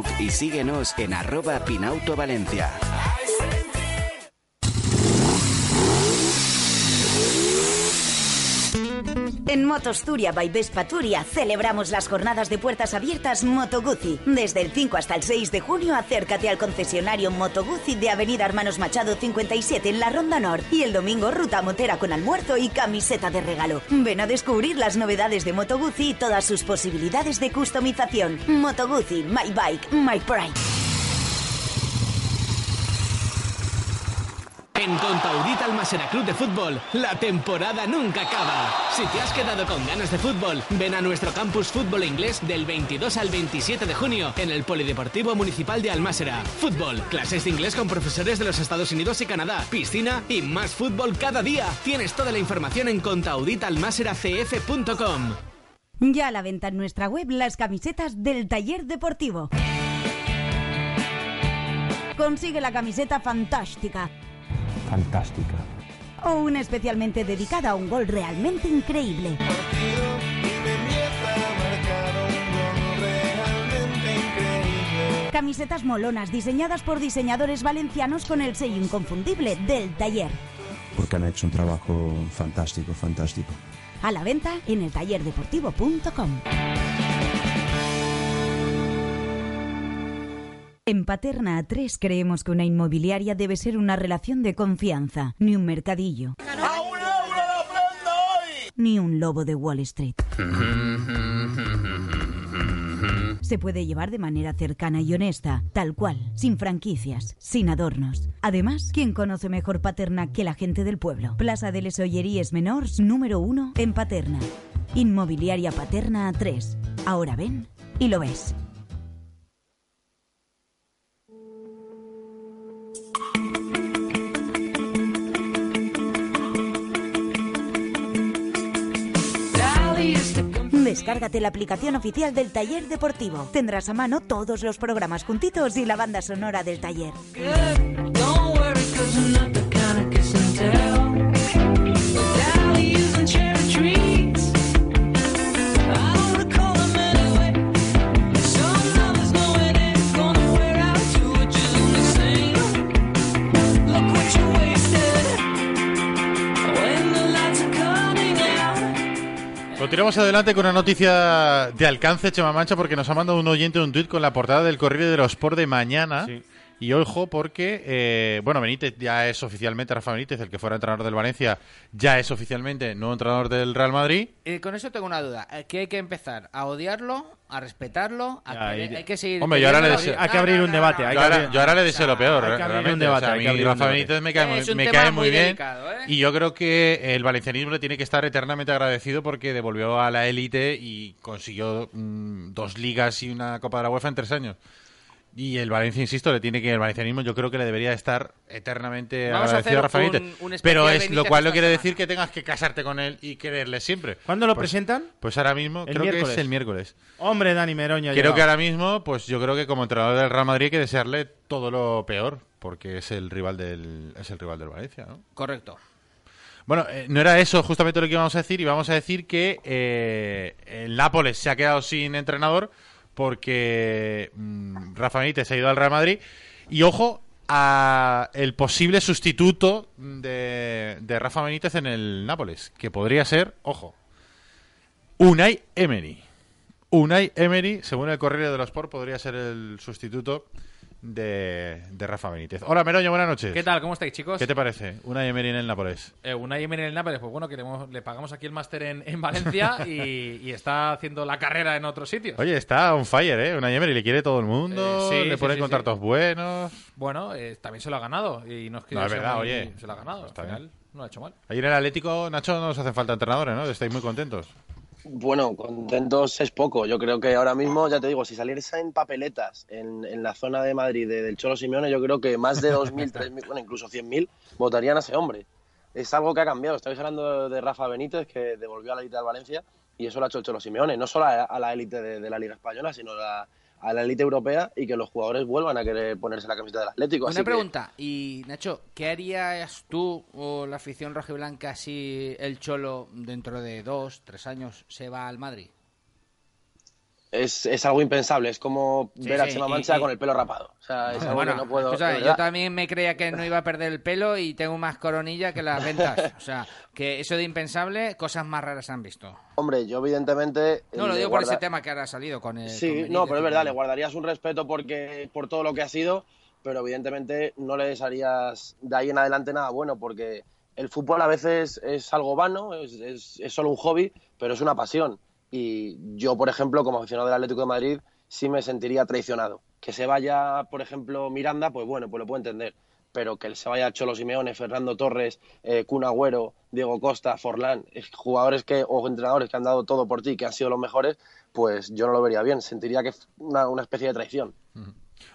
y síguenos en arroba Pinauto Valencia. En Motosturia by Vespa Turia celebramos las jornadas de puertas abiertas Moto Guzzi. Desde el 5 hasta el 6 de junio, acércate al concesionario Moto Guzzi de Avenida Hermanos Machado 57 en la Ronda Nord. Y el domingo, ruta motera con almuerzo y camiseta de regalo. Ven a descubrir las novedades de Moto Guzzi y todas sus posibilidades de customización. Moto Guzzi, my bike, my pride. En Contaudita Almasera Club de Fútbol, la temporada nunca acaba. Si te has quedado con ganas de fútbol, ven a nuestro campus fútbol inglés del 22 al 27 de junio en el Polideportivo Municipal de Almásera. Fútbol, clases de inglés con profesores de los Estados Unidos y Canadá, piscina y más fútbol cada día. Tienes toda la información en contauditalmaseracf.com. Ya a la venta en nuestra web las camisetas del taller deportivo. Consigue la camiseta fantástica Fantástica. o una especialmente dedicada a un gol realmente increíble. Camisetas molonas diseñadas por diseñadores valencianos con el sello inconfundible del taller. Porque han hecho un trabajo fantástico, fantástico. A la venta en el En Paterna A3 creemos que una inmobiliaria debe ser una relación de confianza, ni un mercadillo. Ni un lobo de Wall Street. Se puede llevar de manera cercana y honesta, tal cual, sin franquicias, sin adornos. Además, ¿quién conoce mejor Paterna que la gente del pueblo? Plaza de les Olleries Menors, número uno, en Paterna. Inmobiliaria Paterna A3. Ahora ven y lo ves. Descárgate la aplicación oficial del taller deportivo. Tendrás a mano todos los programas juntitos y la banda sonora del taller. Continuamos adelante con una noticia de alcance, Chema Mancha, porque nos ha mandado un oyente un tuit con la portada del Correo de los Sport de mañana. Y ojo, porque, eh, bueno, Benítez ya es oficialmente, Rafa Benítez, el que fuera entrenador del Valencia, ya es oficialmente nuevo entrenador del Real Madrid. Eh, con eso tengo una duda. Eh, ¿Que hay que empezar a odiarlo, a respetarlo? A Ya, querer- y- hay que seguir. Hombre, yo ahora le queriendo- deseo- Hay que abrir un debate. hay Yo que ahora, le deseo lo peor. Hay que abrir realmente. un debate. O sea, a hay que abrir Rafa. Benítez me cae, Es muy- me cae bien. delicado, ¿eh? Y yo creo que el valencianismo le tiene que estar eternamente agradecido porque devolvió a la élite y consiguió mm, dos ligas y una Copa de la UEFA en tres años. Y el Valencia, insisto, le tiene que el valencianismo yo creo que le debería estar eternamente Vamos a agradecido a, hacer Rafa un- Benítez. un especial Pero es lo cual no quiere semana. decir que tengas que casarte con él y quererle siempre. ¿Cuándo lo Pues- presentan? Pues ahora mismo, El creo que es el miércoles. Hombre, Dani Meroña. Creo que ahora mismo, pues yo creo que como entrenador del Real Madrid hay que desearle todo lo peor, porque es el rival del, es el rival del Valencia, ¿no? Correcto. Bueno, eh, no era eso justamente lo que íbamos a decir, íbamos a decir que eh, el Nápoles se ha quedado sin entrenador porque mm, Rafa Benítez se ha ido al Real Madrid y ojo a el posible sustituto de, de Rafa Benítez en el Nápoles, que podría ser, ojo, Unai Emery. Unai Emery, según el Correo de los Sport, podría ser el sustituto de, de Rafa Benítez. Hola, Meroño, buenas noches. ¿Qué tal? ¿Cómo estáis, chicos? ¿Qué te parece? Unai Emery en el Nápoles. Eh, Unai Emery en el Nápoles, pues bueno, que le, pagamos aquí el máster en, en Valencia y, y está haciendo la carrera en otros sitios. Oye, está on fire, ¿eh? Unai Emery le quiere todo el mundo, Eh, sí, le sí, pone sí, contratos buenos. Bueno, eh, también se lo ha ganado y no es que No, es verdad, muy- oye. Se lo ha ganado, Está al bien. final no lo ha hecho mal. Ayer en el Atlético, Nacho, no nos hacen falta entrenadores, ¿no? Estáis muy contentos. Bueno, contentos es poco. Yo creo que ahora mismo, ya te digo, si saliese en papeletas en, en la zona de Madrid de- del Cholo Simeone, yo creo que más de 2.000, 3.000, bueno, incluso 100.000 votarían a ese hombre. Es algo que ha cambiado. Estáis hablando de Rafa Benítez, que devolvió a la élite del Valencia, y eso lo ha hecho el Cholo Simeone. No solo a, la élite de, de la Liga Española, sino a, a la élite europea y que los jugadores vuelvan a querer ponerse la camiseta del Atlético. Así Una que- pregunta, y Nacho, ¿qué harías tú o la afición rojiblanca si el Cholo dentro de dos, tres años se va al Madrid? Es, es algo impensable. Es como Sí, ver a sí, Chema y- Mancha y- con el pelo rapado. O sea, es algo Bueno, que no puedo. yo también me creía que no iba a perder el pelo y tengo más coronilla que las ventas. O sea, que eso de impensable, cosas más raras han visto. Hombre, yo evidentemente. No, lo le digo por ese tema que ahora ha salido con el. Sí, con no, pero es verdad, le guardarías un respeto porque por todo lo que ha sido, pero evidentemente no le desearías de ahí en adelante nada bueno, porque el fútbol a veces es algo vano, es, es- es solo un hobby, pero es una pasión. Y yo, por ejemplo, como aficionado del Atlético de Madrid, sí me sentiría traicionado. Que se vaya, por ejemplo, Miranda, pues bueno, pues lo puedo entender. Pero que se vaya Cholo Simeone, Fernando Torres, eh, Agüero, Diego Costa, Forlán, eh, jugadores que, o entrenadores que han dado todo por ti, que han sido los mejores, pues yo no lo vería bien. Sentiría que es una especie de traición.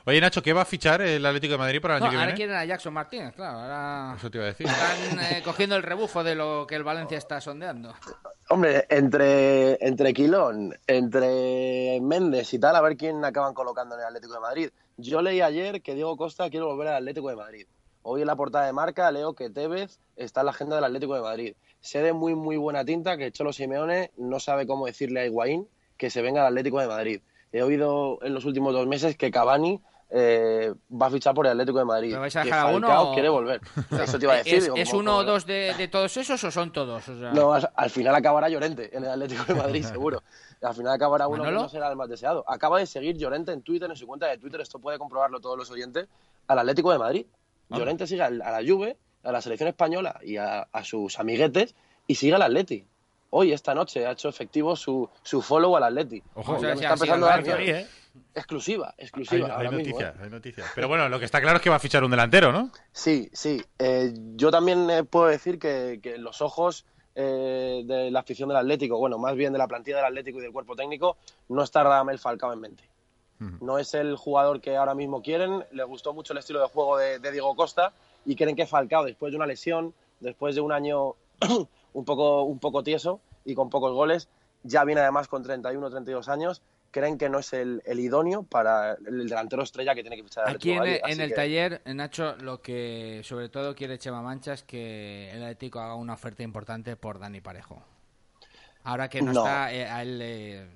Oye, Nacho, ¿qué va a fichar el Atlético de Madrid para el No, año que ahora viene? quieren a Jackson Martínez, claro. Ahora Eso te iba a decir. están eh, cogiendo el rebufo de lo que el Valencia está sondeando. Hombre, entre, entre Quilón, entre Méndez y tal, a ver quién acaban colocando en el Atlético de Madrid. Yo leí ayer que Diego Costa quiere volver al Atlético de Madrid. Hoy en la portada de marca leo que Tevez está en la agenda del Atlético de Madrid. Sé de muy, muy buena tinta que Cholo Simeone no sabe cómo decirle a Higuaín que se venga al Atlético de Madrid. He oído en los últimos dos meses que Cavani eh, va a fichar por el Atlético de Madrid. ¿Pero vais a que dejar a uno o- quiere volver. Eso te iba a decir. ¿Es, digo, es como- uno o dos de, de todos esos o son todos? O sea, no, al, al final acabará Llorente en el Atlético de Madrid, seguro. Al final acabará uno que no será el más deseado. Acaba de seguir Llorente en Twitter, en su cuenta de Twitter, esto puede comprobarlo todos los oyentes, al Atlético de Madrid. Ah. Llorente sigue a la Juve, a la selección española y a, a sus amiguetes y sigue al Atleti. Hoy, esta noche, ha hecho efectivo su, su follow al Atleti. Ojo. O sea, me si está empezando a dar. ¿eh? Exclusiva, exclusiva. hay noticias, ¿eh? hay noticias. Pero bueno, lo que está claro es que va a fichar un delantero, ¿no? Sí, sí. Eh, yo también eh, puedo decir que, que los ojos eh, de la afición del Atlético, bueno, más bien de la plantilla del Atlético y del cuerpo técnico, no está Radamel Falcao en mente. No es el jugador que ahora mismo quieren. Le gustó mucho el estilo de juego de, de Diego Costa y creen que Falcao, después de una lesión, después de un año un poco, un poco tieso y con pocos goles, ya viene además con 31 32 años, creen que no es el, el idóneo para el delantero estrella que tiene que fichar Aquí en, Madrid. en el que- taller, Nacho, lo que sobre todo quiere Chema Mancha es que el Atlético haga una oferta importante por Dani Parejo. Ahora que no, No. está, eh, a él le,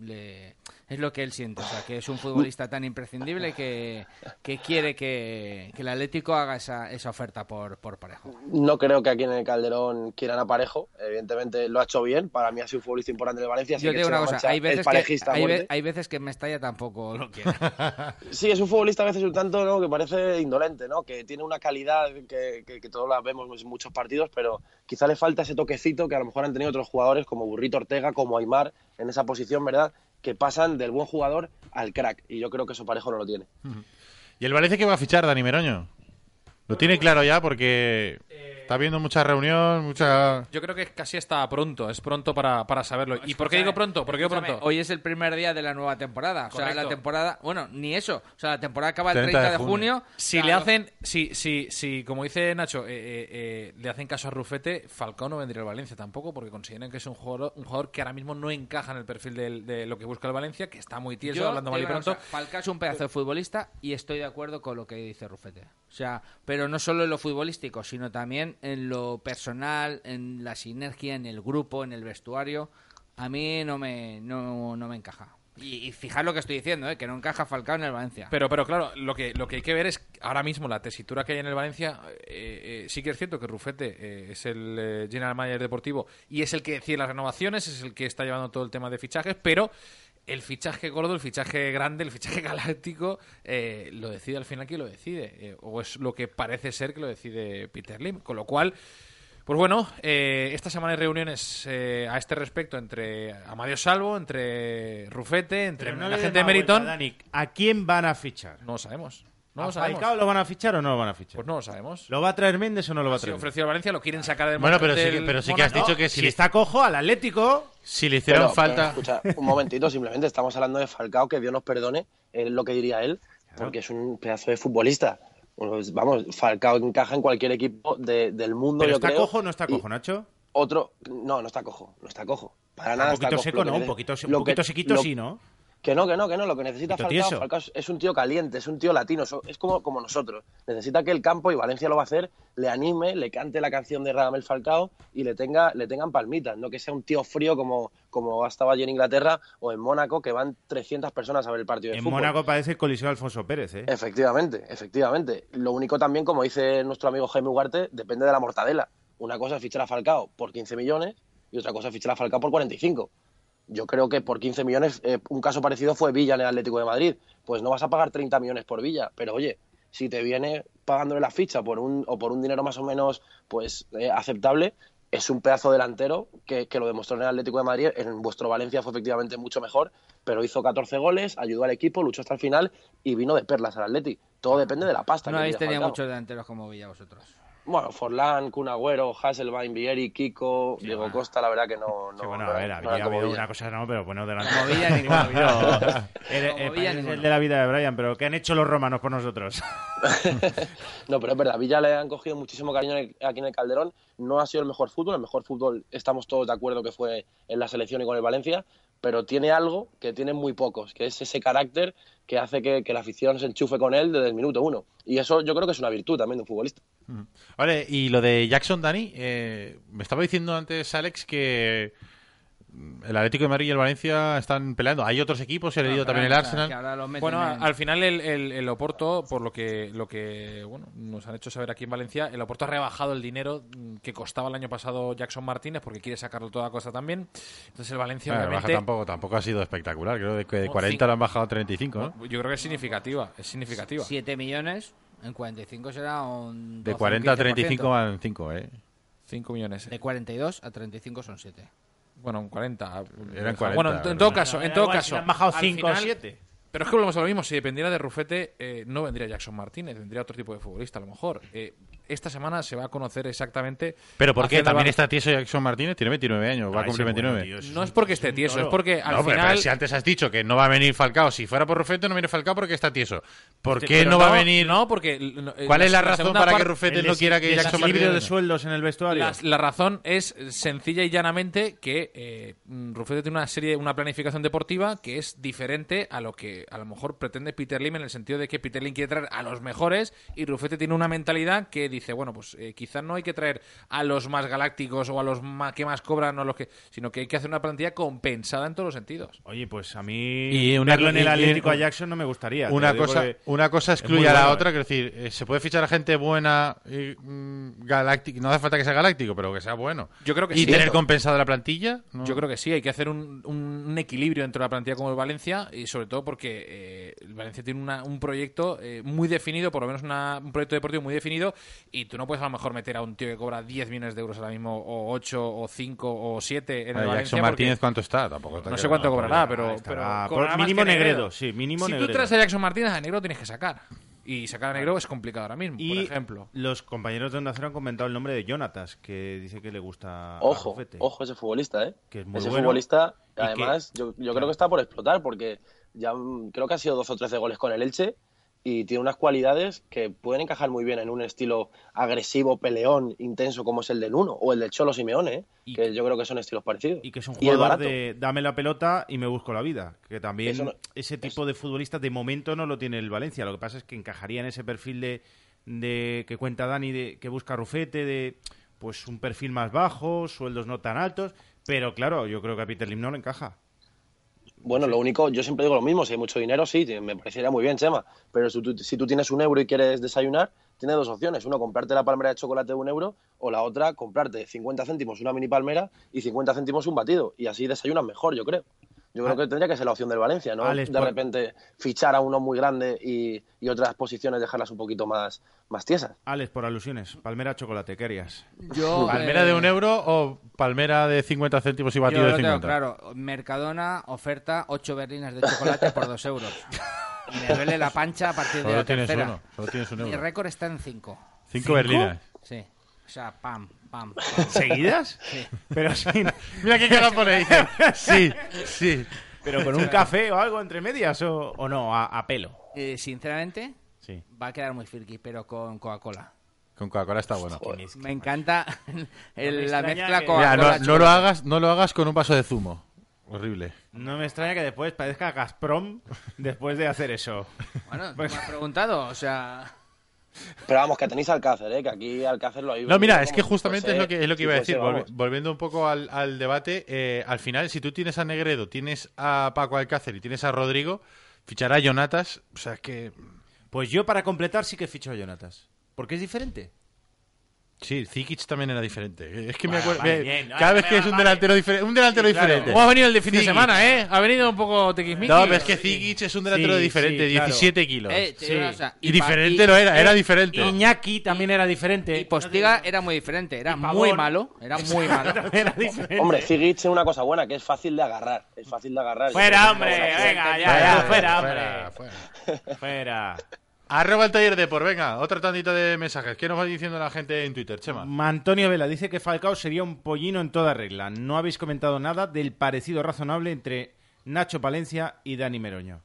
le- es lo que él siente, o sea, que es un futbolista tan imprescindible que, que quiere que, que el Atlético haga esa, esa oferta por, por Parejo. No creo que aquí en el Calderón quieran a Parejo. Evidentemente lo ha hecho bien. Para mí ha sido un futbolista importante del Valencia. así Yo que te digo una cosa, Mancha hay es veces, que, hay, hay veces que Mestalla tampoco lo quiere. Sí, es un futbolista a veces un tanto ¿no? que parece indolente, ¿no? que tiene una calidad que, que, que todos la vemos en muchos partidos, pero quizá le falta ese toquecito que a lo mejor han tenido otros jugadores como Burrito Ortega, como Aymar, en esa posición, ¿verdad? Que pasan del buen jugador al crack. Y yo creo que eso Parejo no lo tiene. ¿Y el Valencia qué va a fichar, Dani Meroño? Lo tiene claro ya porque está viendo mucha reunión, mucha... Yo creo que casi está pronto, es pronto para, para saberlo. ¿Y por qué digo pronto? ¿Por qué digo pronto? Hoy es el primer día de la nueva temporada. O sea, la temporada. Bueno, ni eso. O sea, la temporada acaba el 30 30 de de junio. Si Claro. le hacen, si, si, si, como dice Nacho, eh, eh, eh, le hacen caso a Rufete, Falcao no vendría al Valencia tampoco, porque consideran que es un jugador, un jugador que ahora mismo no encaja en el perfil del- de, lo que busca el Valencia, que está muy tieso, Yo hablando mal y pronto. Falcao es un pedazo de futbolista y estoy de acuerdo con lo que dice Rufete. O sea, pero no solo en lo futbolístico, sino también en lo personal, en la sinergia, en el grupo, en el vestuario. A mí no me, no, no me encaja. Y, y fijar lo que estoy diciendo, ¿eh? que no encaja Falcao en el Valencia. Pero, pero claro, lo que, lo que hay que ver es ahora mismo la tesitura que hay en el Valencia. eh, eh, sí que es cierto que Rufete eh, es el eh, general manager deportivo y es el que decide las renovaciones, es el que está llevando todo el tema de fichajes, pero el fichaje gordo, el fichaje grande, el fichaje galáctico, eh, lo decide al final quien lo decide. eh, o es lo que parece ser que lo decide Peter Lim. Con lo cual. Pues bueno, eh, esta semana hay reuniones eh, a este respecto entre Amadio Salvo, entre Rufete, entre no la gente de Meriton. vuelta, Dani. ¿A quién van a fichar? No lo sabemos. No ¿A lo sabemos. Falcao lo van a fichar o no lo van a fichar? Pues no lo sabemos. ¿Lo va a traer Méndez o no lo va a sido traer? ofrecido a Valencia, lo quieren sacar del Bueno, pero del sí, que- pero sí que has dicho que si, Si le, está cojo al Atlético, si le hicieron Pero, falta... pero, escucha, un momentito, simplemente estamos hablando de Falcao, que Dios nos perdone, es lo que diría él, porque es un pedazo de futbolista. Pues, vamos, Falcao encaja en cualquier equipo de- del mundo, ¿pero yo está creo. cojo o no está Y cojo, Nacho? Otro, no, no está cojo, no está cojo. Para nada un está poquito cojo. seco, Lo que ¿no? Un poquito, un lo poquito que- sequito lo- sí, ¿no? Que no, que no, que no. Lo que necesita Falcao. Falcao es- un tío caliente, es un tío latino, es como, como nosotros. Necesita que el campo, y Valencia lo va a hacer, le anime, le cante la canción de Radamel Falcao y le tenga le tengan palmitas. No que sea un tío frío como, como estaba allí en Inglaterra o en Mónaco, que van 300 personas a ver el partido de En fútbol. Mónaco parece el Coliseo Alfonso Pérez, ¿eh? Efectivamente, efectivamente. Lo único también, como dice nuestro amigo Jaime Ugarte, depende de la mortadela. Una cosa es fichar a Falcao por 15 millones y otra cosa es fichar a Falcao por 45. Yo creo que por 15 millones, eh, un caso parecido fue Villa en el Atlético de Madrid. Pues no vas a pagar 30 millones por Villa, pero oye, si te viene pagándole la ficha por un, o por un dinero más o menos pues eh, aceptable, es un pedazo delantero que, que lo demostró en el Atlético de Madrid. En vuestro Valencia fue efectivamente mucho mejor, pero hizo 14 goles, ayudó al equipo, luchó hasta el final y vino de perlas al Atleti. Todo depende de la pasta. No que habéis tenido muchos delanteros como Villa vosotros. Bueno, Forlán, Kun Agüero, Hasselbaink, Vieri, Kiko, Diego Costa, la verdad que no. no Sí, bueno, no a ver, no había como habido una cosa, no, pero bueno, Villa ninguno. Ha habido- el, el Villa país es ninguno. el de la vida de Brian, pero ¿qué han hecho los romanos por nosotros? No, pero es verdad, Villa le han cogido muchísimo cariño el- aquí en el Calderón. No ha sido el mejor fútbol, el mejor fútbol estamos todos de acuerdo que fue en la selección y con el Valencia, pero tiene algo que tienen muy pocos, que es ese carácter que hace que, la afición se enchufe con él desde el minuto uno. Y eso yo creo que es una virtud también de un futbolista. Vale, y lo de Jackson Dani, eh, me estaba diciendo antes Alex que el Atlético de Madrid y el Valencia están peleando. Hay otros equipos, he leído también el Arsenal. Bueno, al final el, el, el Oporto, por lo que lo que bueno nos han hecho saber aquí en Valencia, el Oporto ha rebajado el dinero que costaba el año pasado Jackson Martínez porque quiere sacarlo toda costa también. Entonces el Valencia Bueno, la baja obviamente tampoco, tampoco ha sido espectacular. Creo que de No, 40 cinco. lo han bajado a 35, ¿no? yo creo que es significativa, es significativa. 7 millones, en 45 será un. De 12, 40 a 15%. 35 van 5, ¿eh? 5 millones. De 42 a 35 son 7. Bueno, en 40. Eran 40, Bueno, en, en ¿verdad? todo caso, en todo caso. han bajado al 5 o final- 7. Pero es que volvemos a lo mismo. Si dependiera de Rufete, eh, no vendría Jackson Martínez, vendría otro tipo de futbolista a lo mejor. Eh, esta semana se va a conocer exactamente. Pero ¿por qué también está tieso Jackson Martínez? Tiene 29 años, va a cumplir sí, bueno, 29. tío, es No un- es porque esté tieso, es porque al No, pero- final. pero si antes has dicho que no va a venir Falcao, si fuera por Rufete no viene Falcao porque está tieso. ¿Por Este, qué pero no, va a venir? No, porque. no, eh, ¿Cuál es la razón para que Rufete no quiera que Jackson Martínez de sueldos en el vestuario. La, la razón es sencilla y llanamente que eh, mm, Rufete tiene una serie, una planificación deportiva que es diferente a lo que a lo mejor pretende Peter Lim en el sentido de que Peter Lim quiere traer a los mejores y Rufete tiene una mentalidad que dice, bueno, pues eh, quizás no hay que traer a los más galácticos o a los ma- que más cobran o los que, sino que hay que hacer una plantilla compensada en todos los sentidos. Oye, pues a mí Y una- verlo en el y- y- Atlético a Jackson no me gustaría. Una cosa, una cosa es excluye a la bueno, otra, ¿eh? quiero decir, eh, se puede fichar a gente buena, y, mm, galáctico, no hace falta que sea galáctico, pero que sea bueno. Yo creo que y sí. tener Cierto. compensado la plantilla. ¿no? Yo creo que sí, hay que hacer un, un- un equilibrio dentro de la plantilla como el Valencia y sobre todo porque eh, el Valencia tiene una- un proyecto eh, muy definido, por lo menos una- un proyecto deportivo muy definido y tú no puedes a lo mejor meter a un tío que cobra 10 millones de euros ahora mismo o 8 o 5 o 7 en el Valencia. Jackson Martínez, ¿cuánto está? Tampoco está No sé cuánto cobrará, pero- pero, estará pero por cobrará más mínimo Negredo, sí, mínimo Si tú traes a Jackson Martínez a Negredo tienes que sacar. Y sacar a Negredo es complicado ahora mismo, Y por ejemplo. los compañeros de Onda Cero han comentado el nombre de Jonatas, que dice que le gusta a Ojo, Rufete. ojo ese futbolista, ¿eh? Que es muy ese bueno futbolista, que- además, yo, yo creo que está por explotar porque ya mm, creo que ha sido 12 o 13 goles con el Elche y tiene unas cualidades que pueden encajar muy bien en un estilo agresivo, peleón, intenso como es el del Uno o el del Cholo Simeone. Y- que yo creo que son estilos parecidos. Y que es un jugador de dame la pelota y me busco la vida. Que también no- ese tipo de futbolista de momento no lo tiene el Valencia. Lo que pasa es que encajaría en ese perfil de, de que cuenta Dani, de, que busca Rufete, de pues un perfil más bajo, sueldos no tan altos. Pero claro, yo creo que a Peter Lim no le encaja. Bueno, lo único, yo siempre digo lo mismo, si hay mucho dinero, sí, me parecería muy bien, Chema, pero si tú, si tú tienes un euro y quieres desayunar, tienes dos opciones, uno, comprarte la palmera de chocolate de un euro, o la otra, comprarte 50 céntimos una mini palmera y 50 céntimos un batido, y así desayunas mejor, yo creo. Yo creo que tendría que ser la opción del Valencia, ¿no? Alex, de repente fichar a uno muy grande y, y otras posiciones dejarlas un poquito más, más tiesas. Alex, por alusiones. Palmera chocolate, ¿qué harías? Yo, ¿Palmera eh, de un euro o palmera de 50 céntimos y Yo batido lo de tengo 50? claro. Mercadona oferta 8 berlinas de chocolate por 2 euros. Me duele la pancha a partir de Solo la tienes tercera. uno, solo tienes un Mi euro. récord está en 5. Cinco berlinas. Sí. O sea, pam, pam. ¿Seguidas? Sí. Pero sin- Mira qué cara pone, dice. Sí, sí. pero con un café o algo entre medias o, o no, a, a pelo. Eh, sinceramente, Sí. va a quedar muy firky, pero con Coca-Cola. Con Coca-Cola está bueno. Me encanta el- me la mezcla que- Coca-Cola. No, no lo hagas, no lo hagas con un vaso de zumo. Horrible. No me extraña que después parezca Gazprom después de hacer eso. Bueno, Pues- me has preguntado, o sea... Pero vamos, que tenéis Alcácer, ¿eh? Que aquí Alcácer lo hay. No, mira, es que justamente fuese- es lo que, es lo que si iba a decir. volviendo un poco al, al debate, eh, al final, si tú tienes a Negredo, tienes a Paco Alcácer y tienes a Rodrigo, fichará a Jonatas. O sea, es que. Pues yo para completar sí que ficho a Jonatas. Porque es diferente. Sí, Zikic también era diferente. Es que me acuerdo. vale, me- bien, cada vez que es un vale. delantero, diferente un delantero Sí, claro. diferente. ¿Cómo ha venido el de fin de Zikic. semana, eh? Ha venido un poco tequismiquis. No, pero es que Zikic es un delantero Sí, diferente, sí, claro. 17 kilos. Eh, una cosa, y, diferente y- lo era, era diferente. Iñaki también era diferente. Y Postiga era muy diferente, era muy malo, era muy malo. Era diferente. Hombre, Zigic tiene una cosa buena, que es fácil de agarrar. Es fácil de agarrar. Fuera, hombre, venga, ya, Fuera, ya, fuera, fuera, hombre. fuera. Arroba el taller de por, venga, otra tandita de mensajes. ¿Qué nos va diciendo la gente en Twitter, Chema? Antonio Vela dice que Falcao sería un pollino en toda regla. No habéis comentado nada del parecido razonable entre Nacho Palencia y Dani Meroño.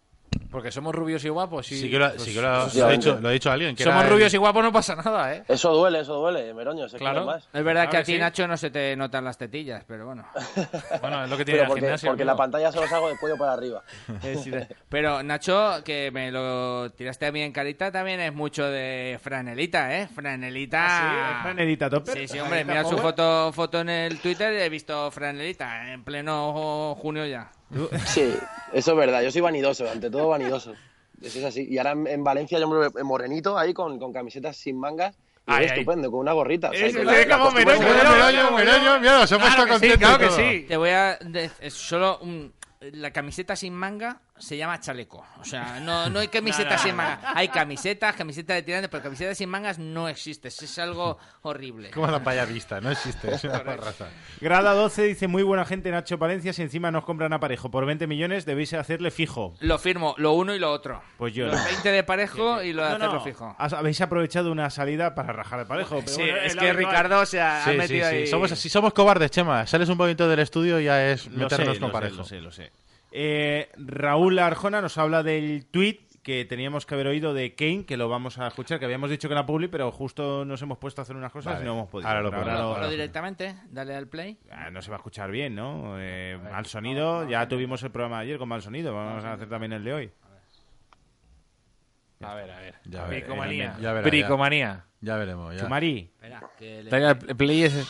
Porque somos rubios y guapos. Y, Sí que lo, pues, sí que lo, lo ha sí. dicho, lo ha dicho alguien. Que somos era el- rubios y guapos, no pasa nada, ¿eh? Eso duele, eso duele, Meroño, se Claro. más. Es verdad Claro que a ti, sí. Nacho, no se te notan las tetillas, pero bueno. Bueno, es lo que tiene Pero el porque, gimnasio. porque la pantalla solo salgo de cuello para arriba. Pero Nacho, que me lo tiraste a mí en carita, también es mucho de franelita, ¿eh? Franelita. Ah, sí, franelita topper. Sí, sí, hombre, mira su foto, foto en el Twitter y he visto franelita en pleno junio ya. Sí, eso es verdad. Yo soy vanidoso, ante todo vanidoso. Eso es así. Y ahora en, en Valencia yo me veo morenito ahí con, con camisetas sin mangas. Y Ay, es ay. estupendo, con una gorrita. O sea, Ese que se la- ve la como costumbre Meroño, es- Meroño, Meroño, Meroño, mira, se ha puesto Claro que sí, contento claro y que todo. sí. Te voy a... de- es solo un... La camiseta sin manga se llama chaleco. O sea, no, no hay camiseta sin manga. Hay camisetas, camisetas de tirantes, pero camisetas sin mangas no existe. Es algo horrible. Como la paya vista, no existe. Es una raza. Grada 12 dice muy buena gente Nacho Palencia. Si encima nos compran a parejo por 20 millones, debéis hacerle fijo. Lo firmo, lo uno y lo otro. Pues yo Los no. 20 de parejo y lo de No, hacerlo no, fijo. Habéis aprovechado una salida para rajar el parejo. pero Sí, bueno, es el que. Ricardo se ha, Sí, sí, metido sí. ahí. Somos, si somos cobardes, Chema, sales un poquito del estudio y ya es Lo meternos sé, con lo sé, parejo. lo sé, lo sé. Eh, Raúl Arjona nos habla del tweet que teníamos que haber oído de Kane, que lo vamos a escuchar, que habíamos dicho que era publi, pero justo nos hemos puesto a hacer unas cosas Vale. y no hemos podido. Ahora lo. Ponlo directamente, dale al play. Ah, no se va a escuchar bien, ¿no? Eh, mal sonido, ya tuvimos el programa de ayer con mal sonido, vamos a hacer también el de hoy. A ver, a ver. Ya Bricomanía. ya verá, Bricomanía. Ya veremos. Ya. Chumari, Espera, que le- play ese.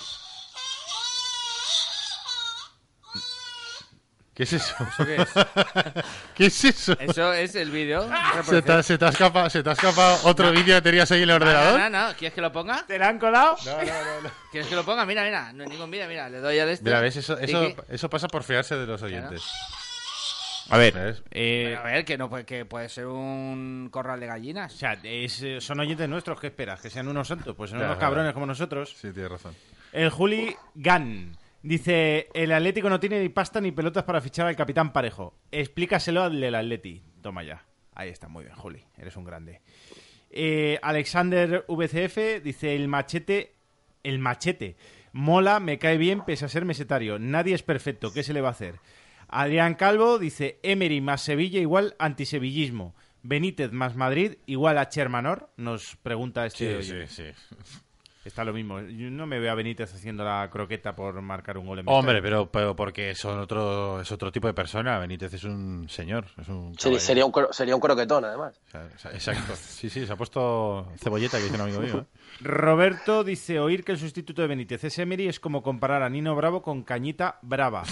¿Qué es eso? qué es? ¿Qué es eso? Eso es el vídeo. ¿Se te, ha- se te ha escapado, se te ha escapado otro vídeo que tenías ahí en el No, ordenador? no, no, ¿quieres que lo ponga? ¿te la han colado? ¿Quieres que lo ponga? Mira, mira, no hay ningún vídeo, mira, le doy al este. Mira, ves, eso, eso, pasa por fiarse de los oyentes. A ver, eh, a ver, que no puede, que puede ser un corral de o gallinas. sea, es, eh, son oyentes nuestros, ¿qué esperas? ¿Que sean unos santos? Pues son unos cabrones como nosotros. Sí, tienes razón. El Juli Gan dice: El Atlético no tiene ni pasta ni pelotas para fichar al capitán Parejo. Explícaselo al del Atleti. Toma ya. Ahí está, muy bien, Juli. Eres un grande. Eh, Alexander VCF dice: El machete. El machete. Mola, me cae bien, pese a ser mesetario. Nadie es perfecto. ¿Qué se le va a hacer? Adrián Calvo dice: Emery más Sevilla igual antisevillismo. Benítez más Madrid igual a Chermanor. Nos pregunta este. Sí, sí, sí. Está lo mismo. Yo no me veo a Benítez haciendo la croqueta por marcar un gol en Hombre, pero, pero porque son otro, es otro tipo de persona. Benítez es un señor. Es un Sí, sería, un, cro- sería un croquetón, además. O sea, Exacto. Sí, sí, se ha puesto cebolleta, que dice un amigo mío. ¿eh? Roberto dice: Oír que el sustituto de Benítez es Emery es como comparar a Nino Bravo con Cañita Brava.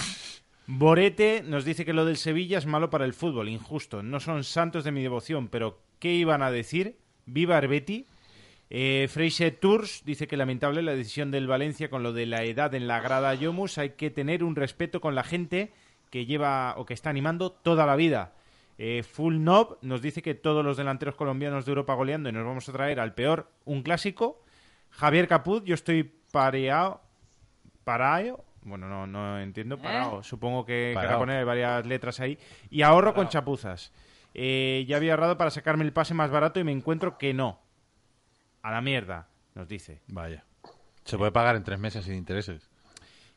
Borete nos dice que lo del Sevilla es malo para el fútbol, injusto. No son santos de mi devoción, pero ¿qué iban a decir? Viva Arbeti. Eh, Freixe Tours dice que lamentable la decisión del Valencia con lo de la edad en la grada Yomus. Hay que tener un respeto con la gente que lleva o que está animando toda la vida. Eh, Full Nob nos dice que todos los delanteros colombianos de Europa goleando y nos vamos a traer al peor un clásico. Javier Caput, yo estoy pareado. Parado. Bueno, no, no entiendo. Parado. Supongo que Parao. querrá poner varias letras ahí. Y ahorro con chapuzas. Eh, ya había ahorrado para sacarme el pase más barato y me encuentro que no. A la mierda, nos dice. Vaya. Se puede pagar en tres meses sin intereses.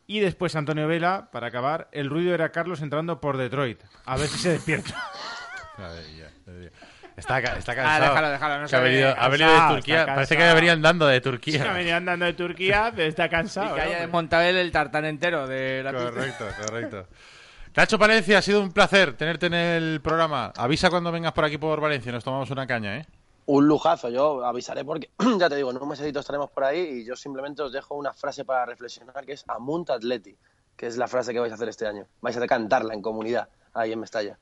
Y después Antonio Vela, para acabar, el ruido era Carlos entrando por Detroit. A ver si se despierta. A ver, ya, ya. Está, está Ah, cansado. déjalo, déjalo, no se ha ve. venido, ha venido de Turquía. Parece que cansado. venían dando de Sí, Turquía. que venía andando de Turquía, pero está Y cansado. que haya desmontado él el tartán entero de la pista. Correcto, correcto. Nacho Palencia, ha sido un placer tenerte en el programa. Avisa cuando vengas por aquí por Valencia, nos tomamos una caña, ¿eh? Un lujazo, yo avisaré porque, ya te digo, en un mesecito estaremos por ahí y yo simplemente os dejo una frase para reflexionar que es Amunt Atleti, que es la frase que vais a hacer este año. Vais a cantarla en comunidad, ahí en Mestalla.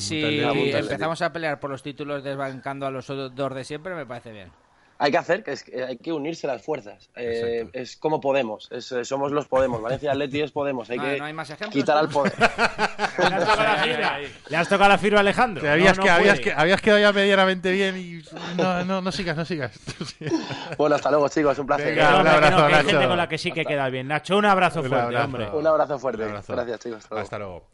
Si. Amunt Atleti. empezamos a pelear por los títulos desbancando a los dos de siempre, me parece bien. Hay que hacer, que es, que hay que unirse las fuerzas. Eh, es como Podemos, es, eh, somos los Podemos. Valencia Atleti es Podemos. Hay Ah, que ¿no hay más ejemplos, quitar al poder. Le has tocado la firma Alejandro. Que habías, No, no que, habías, que, habías quedado ya medianamente bien y no, no, no sigas, no sigas. bueno, hasta luego, chicos. Un placer. Venga, un no, abrazo, que hay Nacho. gente con la que sí que queda bien. Nacho, un abrazo Un fuerte, abrazo. hombre. Un abrazo fuerte. Un abrazo. Gracias, chicos. Hasta luego. Hasta luego.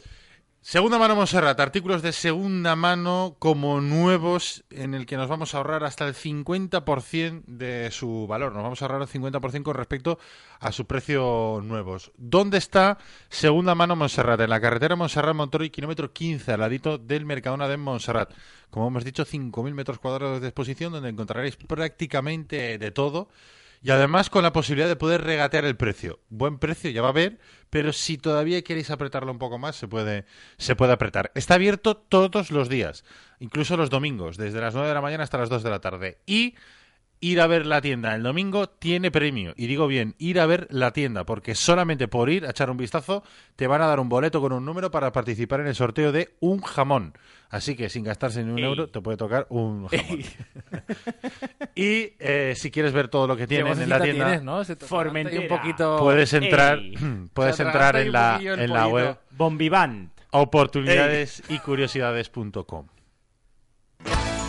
Segunda mano Monserrat, artículos de segunda mano como nuevos en el que nos vamos a ahorrar hasta el 50% de su valor. Nos vamos a ahorrar el 50% con respecto a su precio nuevos. ¿Dónde está segunda mano Monserrat? En la carretera Monserrat-Montroy, kilómetro 15, al ladito del Mercadona de Monserrat. Como hemos dicho, 5.000 metros cuadrados de exposición donde encontraréis prácticamente de todo. Y además con la posibilidad de poder regatear el precio. Buen precio, ya va a haber, pero si todavía queréis apretarlo un poco más, se puede, se puede apretar. Está abierto todos los días, incluso los domingos, desde las 9 de la mañana hasta las 2 de la tarde. Y ir a ver la tienda el domingo tiene premio. Y digo bien, ir a ver la tienda, porque solamente por ir a echar un vistazo te van a dar un boleto con un número para participar en el sorteo de un jamón. Así que sin gastarse ni un Ey. euro te puede tocar un jamón. y eh, si quieres ver todo lo que tienen en la tienda, tienes, un poquito... puedes entrar, Ey. puedes entrar en la, en la web Bombivant. oportunidades y curiosidades.com.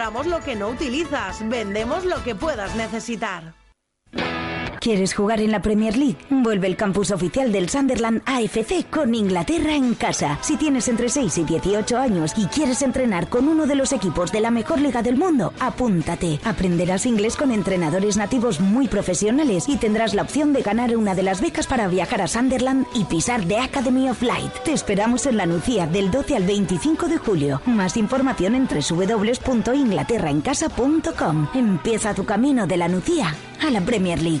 Compramos lo que no utilizas. Vendemos lo que puedas necesitar. ¿Quieres jugar en la Premier League? Vuelve el campus oficial del Sunderland AFC con Inglaterra en casa. Si tienes entre 6 y 18 años y quieres entrenar con uno de los equipos de la mejor liga del mundo, apúntate. Aprenderás inglés con entrenadores nativos muy profesionales y tendrás la opción de ganar una de las becas para viajar a Sunderland y pisar The Academy of Light. Te esperamos en la Nucía del 12 al 25 de julio. Más información en www.inglaterraencasa.com. Empieza tu camino de la Nucía a la Premier League.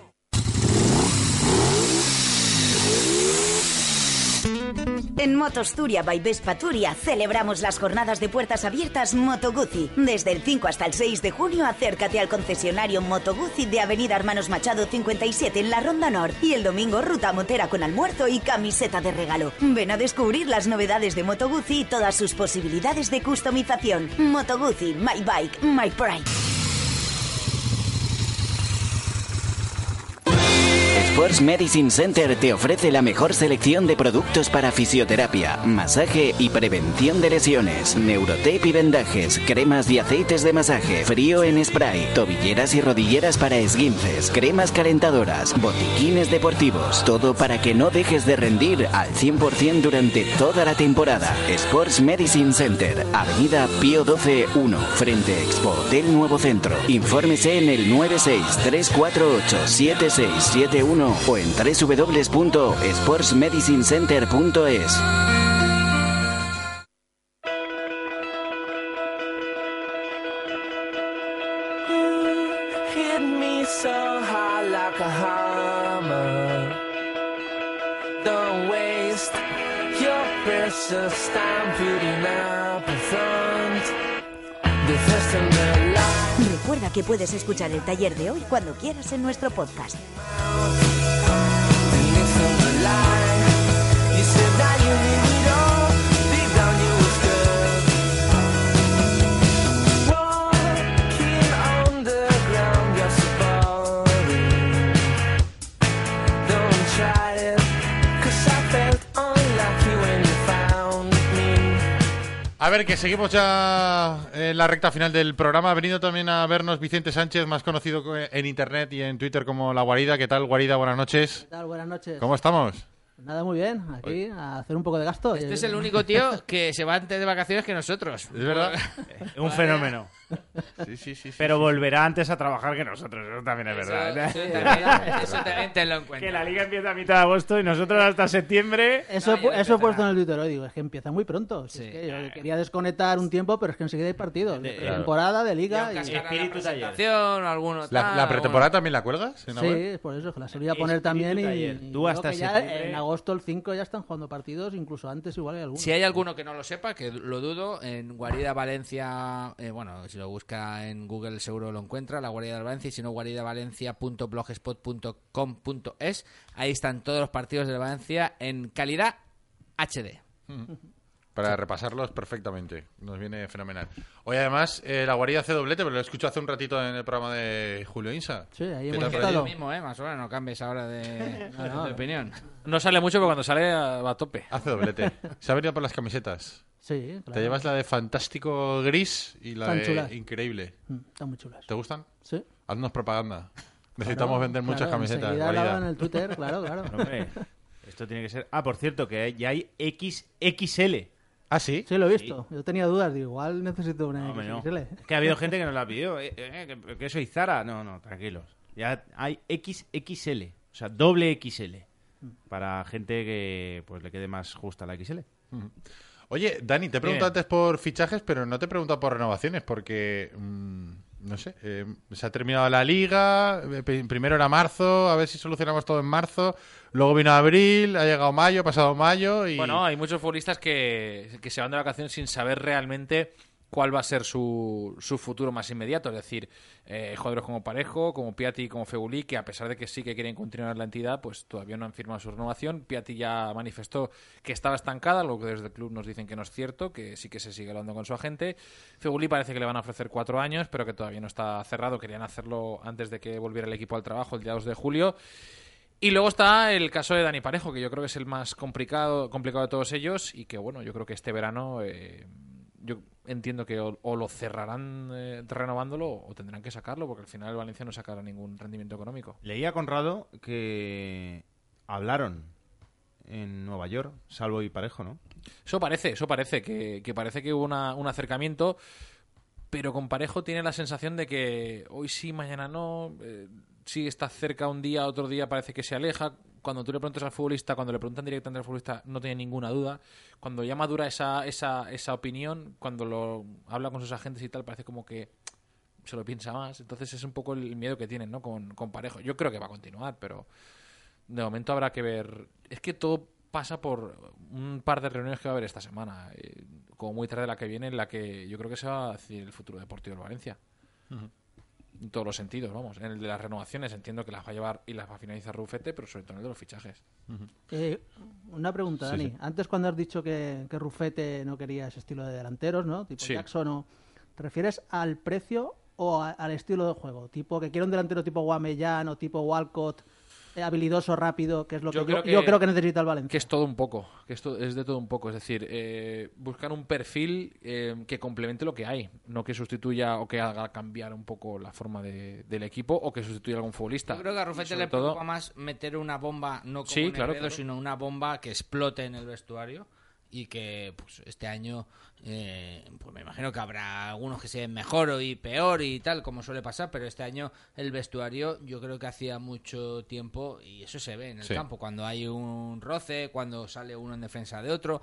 En Motosturia by Vespa Turia celebramos las jornadas de puertas abiertas Moto Guzzi. Desde el 5 hasta el 6 de junio acércate al concesionario Moto Guzzi de Avenida Hermanos Machado 57 en la Ronda Nord y el domingo ruta motera con almuerzo y camiseta de regalo. Ven a descubrir las novedades de Moto Guzzi y todas sus posibilidades de customización. Moto Guzzi, my bike, my pride. Sports Medicine Center te ofrece la mejor selección de productos para fisioterapia, masaje y prevención de lesiones, neurotape y vendajes, cremas y aceites de masaje, frío en spray, tobilleras y rodilleras para esguinces, cremas calentadoras, botiquines deportivos, todo para que no dejes de rendir al 100% durante toda la temporada. Sports Medicine Center, Avenida Pío 12 1, frente Expo Hotel Nuevo Centro. Infórmese en el 963487671 o en www.sportsmedicinecenter.es. Que puedes escuchar el taller de hoy cuando quieras en nuestro podcast. Ver, que seguimos ya en la recta final del programa. Ha venido también a vernos Vicente Sánchez, más conocido co- en internet y en Twitter como La Guarida. ¿Qué tal, Guarida? Buenas noches. ¿Qué tal? Buenas noches. ¿Cómo estamos? Nada, muy bien. Aquí a hacer un poco de gasto. Este es el único tío que se va antes de vacaciones que nosotros. Es verdad. Un fenómeno. Sí, sí, sí. Pero volverá antes a trabajar que nosotros, eso también es Eso- verdad. sí, también- eso también tenlo en cuenta. Que la liga empieza a mitad de agosto y nosotros hasta septiembre. Eso, No, eso he puesto en el Twitter hoy. Digo, es que empieza muy pronto. Si es que yo quería desconectar un tiempo, pero es que enseguida hay partidos. De Claro. temporada, de liga. Y y- sacara la presentación o alguno ¿La, tal, la o pretemporada también la cuelgas? en la Sí, es por eso, que la solía poner también. Y, taller. y Tú hasta septiembre- en agosto el 5 ya están jugando partidos, incluso antes igual hay algunos. Si hay alguno que no lo sepa, que lo dudo, en Guarida Valencia, eh, bueno, si lo busca en Google seguro lo encuentra, la Guarida de Valencia, y si no, guaridavalencia.blogspot.com.es. Ahí están todos los partidos de Valencia en calidad HD. Para repasarlos perfectamente. Nos viene fenomenal. Hoy además, eh, La Guarida hace doblete, pero lo escucho hace un ratito en el programa de Julio Insa. Sí, ahí ¿Qué hemos estado. Mismo, ¿eh? Más o menos, no cambies ahora de, No, no. de opinión. No sale mucho, pero cuando sale va a tope. Hace doblete. Se ha venido por las camisetas. Sí, claro. Te llevas la de fantástico gris y la de chulas. increíble. Mm, Están muy chulas. ¿Te gustan? Sí. Haznos propaganda. Necesitamos Claro, vender muchas claro, camisetas. la hago en el Twitter, claro, claro. Hombre, esto tiene que ser. Ah, por cierto, que hay- ya hay XXL. ¿Ah, sí? Sí, lo he visto. Yo tenía dudas, digo, igual necesito una No. XXL. Es que ha habido gente que nos la pidió. eh, eh, que, que soy Zara. No, no, tranquilos. Ya hay XXL. O sea, doble XL. Para gente que pues le quede más justa la XL. Oye, Dani, te he preguntado antes por fichajes, pero no te he preguntado por renovaciones, porque, mm, no sé, eh, se ha terminado la liga, eh, pri- primero era marzo, a ver si solucionamos todo en marzo, luego vino abril, ha llegado mayo, pasado mayo y... Bueno, hay muchos futbolistas que, que se van de vacaciones sin saber realmente cuál va a ser su, su futuro más inmediato. Es decir, eh, jugadores como Parejo, como Piatti, como Febulí, que a pesar de que sí que quieren continuar la entidad, pues todavía no han firmado su renovación. Piatti ya manifestó que estaba estancada, lo que desde el club nos dicen que no es cierto, que sí que se sigue hablando con su agente. Febulí parece que le van a ofrecer cuatro años, pero que todavía no está cerrado. Querían hacerlo antes de que volviera el equipo al trabajo el día 2 de julio. Y luego está el caso de Dani Parejo, que yo creo que es el más complicado, complicado de todos ellos y que, bueno, yo creo que este verano eh, yo entiendo que o, o lo cerrarán eh, renovándolo o tendrán que sacarlo porque al final el Valencia no sacará ningún rendimiento económico. Leía a Conrado que hablaron en Nueva York, Salvo y Parejo, ¿no? Eso parece, eso parece, que, que parece que hubo una- un acercamiento, pero con Parejo tiene la sensación de que hoy sí, mañana no, eh, sí está cerca un día, otro día parece que se aleja. Cuando tú le preguntas al futbolista, cuando le preguntan directamente al futbolista, no tiene ninguna duda. Cuando ya madura esa, esa, esa opinión, cuando lo habla con sus agentes y tal, parece como que se lo piensa más. Entonces es un poco el miedo que tienen, ¿no? Con, con Parejo. Yo creo que va a continuar, pero de momento habrá que ver. Es que todo pasa por un par de reuniones que va a haber esta semana, eh, como muy tarde la que viene, en la que yo creo que se va a decidir el futuro deportivo del Valencia. En todos los sentidos, vamos. En el de las renovaciones entiendo que las va a llevar y las va a finalizar Rufete, pero sobre todo en el de los fichajes. Eh, una pregunta, Dani. sí. Antes cuando has dicho que, que Rufete no quería ese estilo de delanteros, ¿no? Tipo Sí. Jackson o... ¿Te refieres al precio o a- al estilo de juego? Tipo que quiere un delantero tipo Guamellán o tipo Walcott habilidoso, rápido, que es lo que Yo yo, creo que- yo creo que necesita el Valencia. Que es todo un poco, que esto es de todo un poco. Es decir, eh, buscar un perfil eh, que complemente lo que hay, no que sustituya o que haga cambiar un poco la forma de- del equipo o que sustituya a algún futbolista. Yo creo que a Rufete le todo- preocupa más meter una bomba, no como Sí, en claro, Negredo, claro. sino una bomba que explote en el vestuario y que pues, este año eh, pues me imagino que habrá algunos que se ven mejor y peor y tal como suele pasar pero este año el vestuario yo creo que hacía mucho tiempo y eso se ve en el Sí. campo cuando hay un roce cuando sale uno en defensa de otro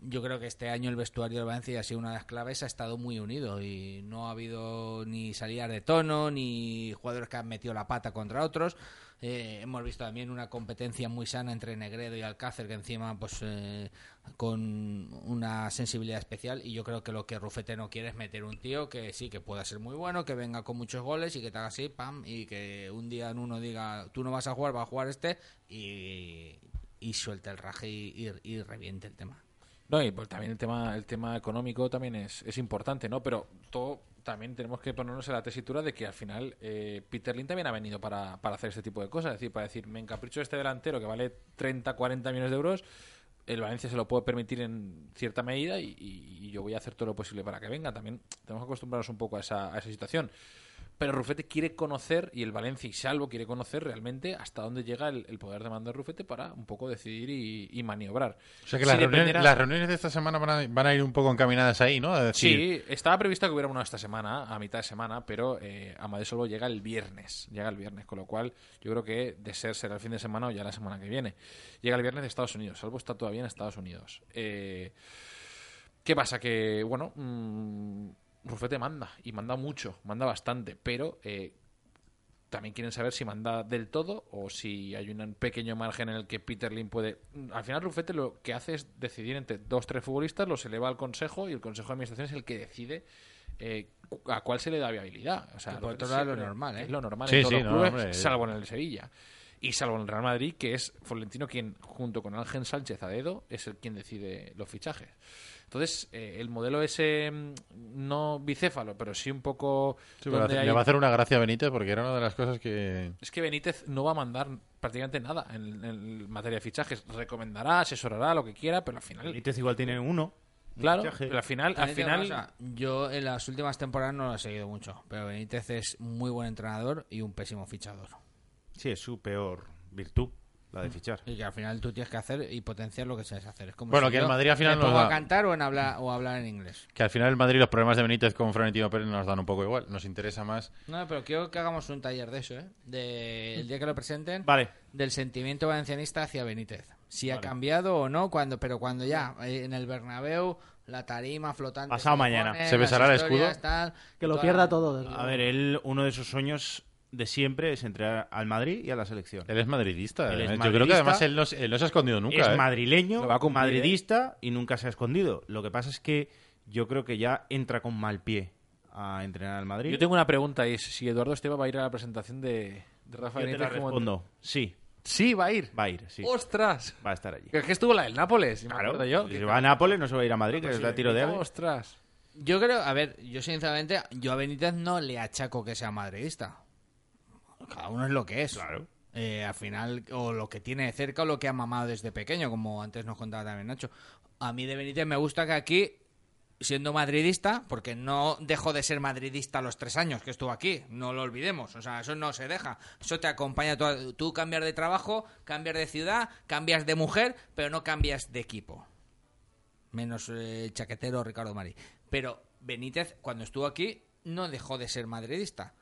yo creo que este año el vestuario del Valencia ha sido una de las claves, ha estado muy unido y no ha habido ni salidas de tono, ni jugadores que han metido la pata contra otros. Eh, hemos visto también una competencia muy sana entre Negredo y Alcácer, que encima, pues, eh, con una sensibilidad especial. Y yo creo que lo que Rufete no quiere es meter un tío que sí, que pueda ser muy bueno, que venga con muchos goles y que te haga así, pam, y que un día en uno diga, tú no vas a jugar, va a jugar este, y, y suelte el raje y, y- reviente el tema. No, y pues también el tema, el tema económico también es importante, ¿no? Pero todo también tenemos que ponernos en la tesitura de que al final eh, Peter Lin también ha venido para, para hacer este tipo de cosas. Es decir, para decir, me encapricho este delantero que vale 30, 40 millones de euros, el Valencia se lo puede permitir en cierta medida y, y- y yo voy a hacer todo lo posible para que venga. También tenemos que acostumbrarnos un poco a esa, a esa situación. Pero Rufete quiere conocer, y el Valencia y Salvo quiere conocer realmente hasta dónde llega el, el poder de mando de Rufete para un poco decidir y, y maniobrar. O sea que Si las, reuniones, dependiera- las reuniones de esta semana van a, van a ir un poco encaminadas ahí, ¿no? Decir, Sí, estaba previsto que hubiera uno esta semana, a mitad de semana, pero eh, Amadeo solo llega el viernes. Llega el viernes, con lo cual yo creo que de ser será el fin de semana o ya la semana que viene. Llega el viernes de Estados Unidos, Salvo está todavía en Estados Unidos. Eh, ¿Qué pasa? Que, bueno, mm, Rufete manda, y manda mucho, manda bastante, pero eh, también quieren saber si manda del todo o si hay un pequeño margen en el que Peter Lim puede. Al final, Rufete lo que hace es decidir entre dos tres futbolistas, los eleva al consejo y el consejo de administración es el que decide eh, a cuál se le da viabilidad. O sea, por otro lado es lo normal, ¿eh? Es lo normal Sí, en todos sí, los no, clubes, hombre. salvo en el Sevilla. Y salvo en el Real Madrid, que es Florentino quien, junto con Ángel Sánchez a dedo, es el quien decide los fichajes. Entonces, eh, el modelo ese, mm, no bicéfalo, pero sí un poco... Sí, donde hace- hay- le va a hacer una gracia a Benítez porque era una de las cosas que... es que Benítez no va a mandar prácticamente nada en, en materia de fichajes. Recomendará, asesorará, lo que quiera, pero al final... Benítez igual tiene uno. un Claro, pero al final... Al final cosa, yo en las últimas temporadas no lo he seguido mucho, pero Benítez es muy buen entrenador y un pésimo fichador. Sí, es su peor virtud, la de fichar. Y que al final tú tienes que hacer y potenciar lo que sabes hacer. Es como Bueno, si que el Madrid al final nos pongo a da- cantar o, en hablar, o hablar en inglés. Que al final el Madrid los problemas de Benítez con Florentino Pérez nos dan un poco igual. Nos interesa más... No, pero quiero que hagamos un taller de eso, ¿eh? De, el día que lo presenten. Vale. Del sentimiento valencianista hacia Benítez. Si ha cambiado o no, cuando pero cuando ya eh, en el Bernabéu, la tarima flotante. Pasado mañana. ¿Se besará el escudo? tal, Que lo pierda todo. A ver, él, uno de sus sueños de siempre es entrar al Madrid y a la selección. Él es madridista. Él es ¿eh? Yo creo que además él no, se- él no se ha escondido nunca. es ¿eh? madrileño, va cumplir, ¿eh? madridista y nunca se ha escondido. Lo que pasa es que yo creo que ya entra con mal pie a entrenar al Madrid. Yo tengo una pregunta, y es si Eduardo Esteba va a ir a la presentación de, de Rafa Yo te Benítez la respondo. Sí, Sí, va a ir. va a ir, sí. ¡Ostras! Va a estar allí. Es que estuvo la del Nápoles, me Claro, acuerdo yo. si va a Nápoles no se va a ir a Madrid, que es a tiro de ave. ¡Ostras! Yo creo, a ver, yo sinceramente, yo a Benítez no le achaco que sea madridista. Cada uno es lo que es. Claro. Eh, al final, o lo que tiene de cerca o lo que ha mamado desde pequeño, como antes nos contaba también Nacho. A mí de Benítez me gusta que aquí, siendo madridista, porque no dejó de ser madridista a los tres años que estuvo aquí, no lo olvidemos, o sea, eso no se deja, eso te acompaña, tú, tú cambias de trabajo, cambias de ciudad, cambias de mujer, pero no cambias de equipo menos eh, el chaquetero Ricardo Mari. Pero Benítez, cuando estuvo aquí, no dejó de ser madridista,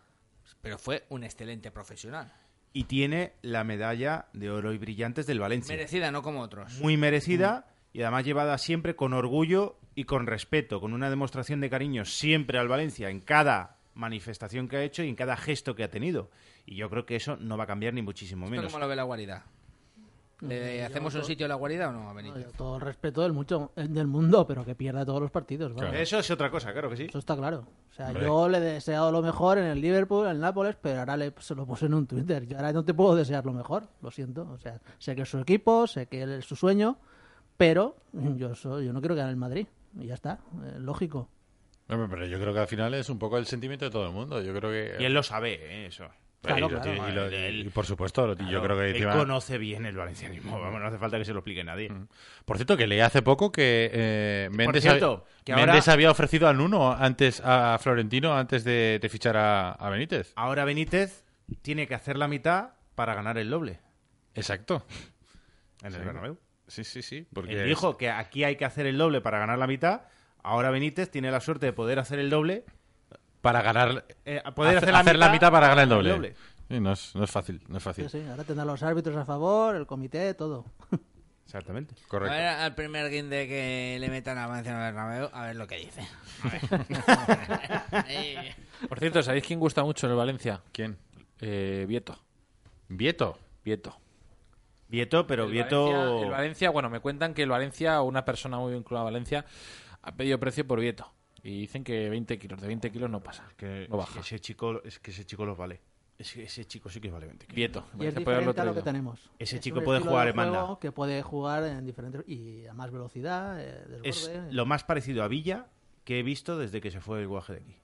pero fue un excelente profesional. Y tiene la medalla de oro y brillantes del Valencia. Merecida, no como otros. Muy merecida y además llevada siempre con orgullo y con respeto, con una demostración de cariño siempre al Valencia en cada manifestación que ha hecho y en cada gesto que ha tenido. Y yo creo que eso no va a cambiar ni muchísimo ¿Esto menos. cómo lo ve la guarida? ¿Le yo hacemos un todo- sitio a la guarida o no a No, Benítez? todo el respeto del, mucho, el del mundo, pero que pierda todos los partidos. vamos. Eso es otra cosa, claro que sí. Eso está claro. O sea, Hombre. yo le he deseado lo mejor en el Liverpool, en el Nápoles, pero ahora le, se lo puse en un Twitter. Yo ahora no te puedo desear lo mejor, lo siento. O sea, sé que es su equipo, sé que él es su sueño, pero yo, soy, yo no quiero ganar el Madrid. Y ya está, eh, lógico. Hombre, Pero yo creo que al final es un poco el sentimiento de todo el mundo. Yo creo que... Y él lo sabe, ¿eh? eso. Claro, y, lo- claro. y lo- y por supuesto, yo creo que él encima- conoce bien el valencianismo. Vamos, no hace falta que se lo explique nadie. Por cierto, que leí hace poco que eh, Méndez, cierto, hab- que ahora- Méndez había ofrecido al Nuno antes a Florentino antes de, de fichar a, a Benítez. Ahora Benítez tiene que hacer la mitad para ganar el doble. Exacto. En el Sí. Bernabéu. Sí, sí, sí. Porque Él es- dijo que aquí hay que hacer el doble para ganar la mitad. Ahora Benítez tiene la suerte de poder hacer el doble. Para ganar Eh, poder hacer, hacer la hacer la mitad para ganar el doble. Sí, no, es, no es fácil, no es fácil. Sí, sí, ahora tendrán los árbitros a favor, el comité, todo. Exactamente. A ver al primer guinde que le metan a Valenciano Bernabéu, a ver lo que dice. Por cierto, ¿sabéis quién gusta mucho en el Valencia? ¿Quién? Eh, Vieto. ¿Vieto? Vieto. Vieto, pero el Vieto... Valencia, el Valencia, bueno, me cuentan que el Valencia, o una persona muy vinculada a Valencia, ha pedido precio por Vieto. Y dicen que 20 kilos, de 20 kilos no pasa. que, no es baja. que ese chico, es que ese chico los vale. Ese chico sí que vale 20 kilos. Vieto. Y es diferente a lo que tenemos. Ese Es chico puede jugar en banda. juego Que puede jugar en diferentes... Y a más velocidad, eh, Es desborde. lo más parecido a Villa que he visto desde que se fue el guaje de aquí.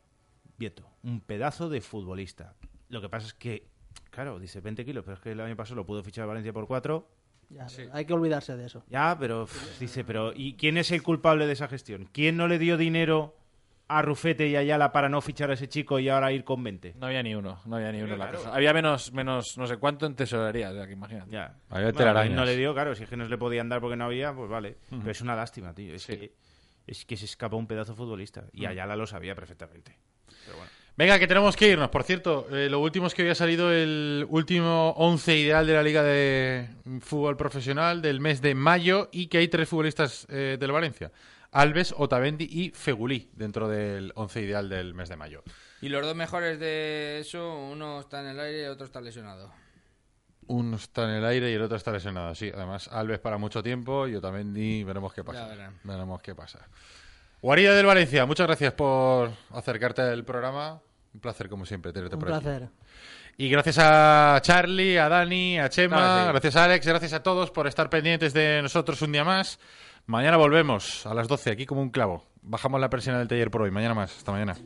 Vieto, un pedazo de futbolista. Lo que pasa es que, claro, dice 20 kilos, pero es que el año pasado lo pudo fichar Valencia por 4. Ya, Hay que olvidarse de eso. Ya, pero pff, dice, pero ¿y quién es el culpable de esa gestión? ¿Quién no le dio dinero a Rufete y Ayala para no fichar a ese chico y ahora ir con 20? No había ni uno, no había ni uno en la Claro. cosa. Había menos, menos no sé cuánto en tesorería, o sea, que imagínate. Ya. Había Bueno, telarañas. no le dio, claro, si es que no le podían dar porque no había, pues vale. Pero es una lástima, tío. Es, que, es que se escapa un pedazo futbolista. Y. Ayala lo sabía perfectamente. Pero bueno. Venga, que tenemos que irnos. Por cierto, eh, lo último es que había salido el último 11 ideal de la Liga de Fútbol Profesional del mes de mayo y que hay tres futbolistas eh, del Valencia. Alves, Otamendi y Fegulí dentro del 11 ideal del mes de mayo. Y los dos mejores de eso, uno está en el aire y el otro está lesionado. Uno está en el aire y el otro está lesionado. Sí, además Alves para mucho tiempo y Otamendi veremos qué pasa. Veremos qué pasa. Guarida del Valencia, muchas gracias por acercarte al programa. Un placer, como siempre, tenerte Un por aquí. placer. Y gracias a Charlie, a Dani, a Chema, gracias a Alex, gracias a todos por estar pendientes de nosotros un día más. Mañana volvemos a las 12, aquí como un clavo. Bajamos la presión del taller por hoy. Mañana más. Hasta mañana.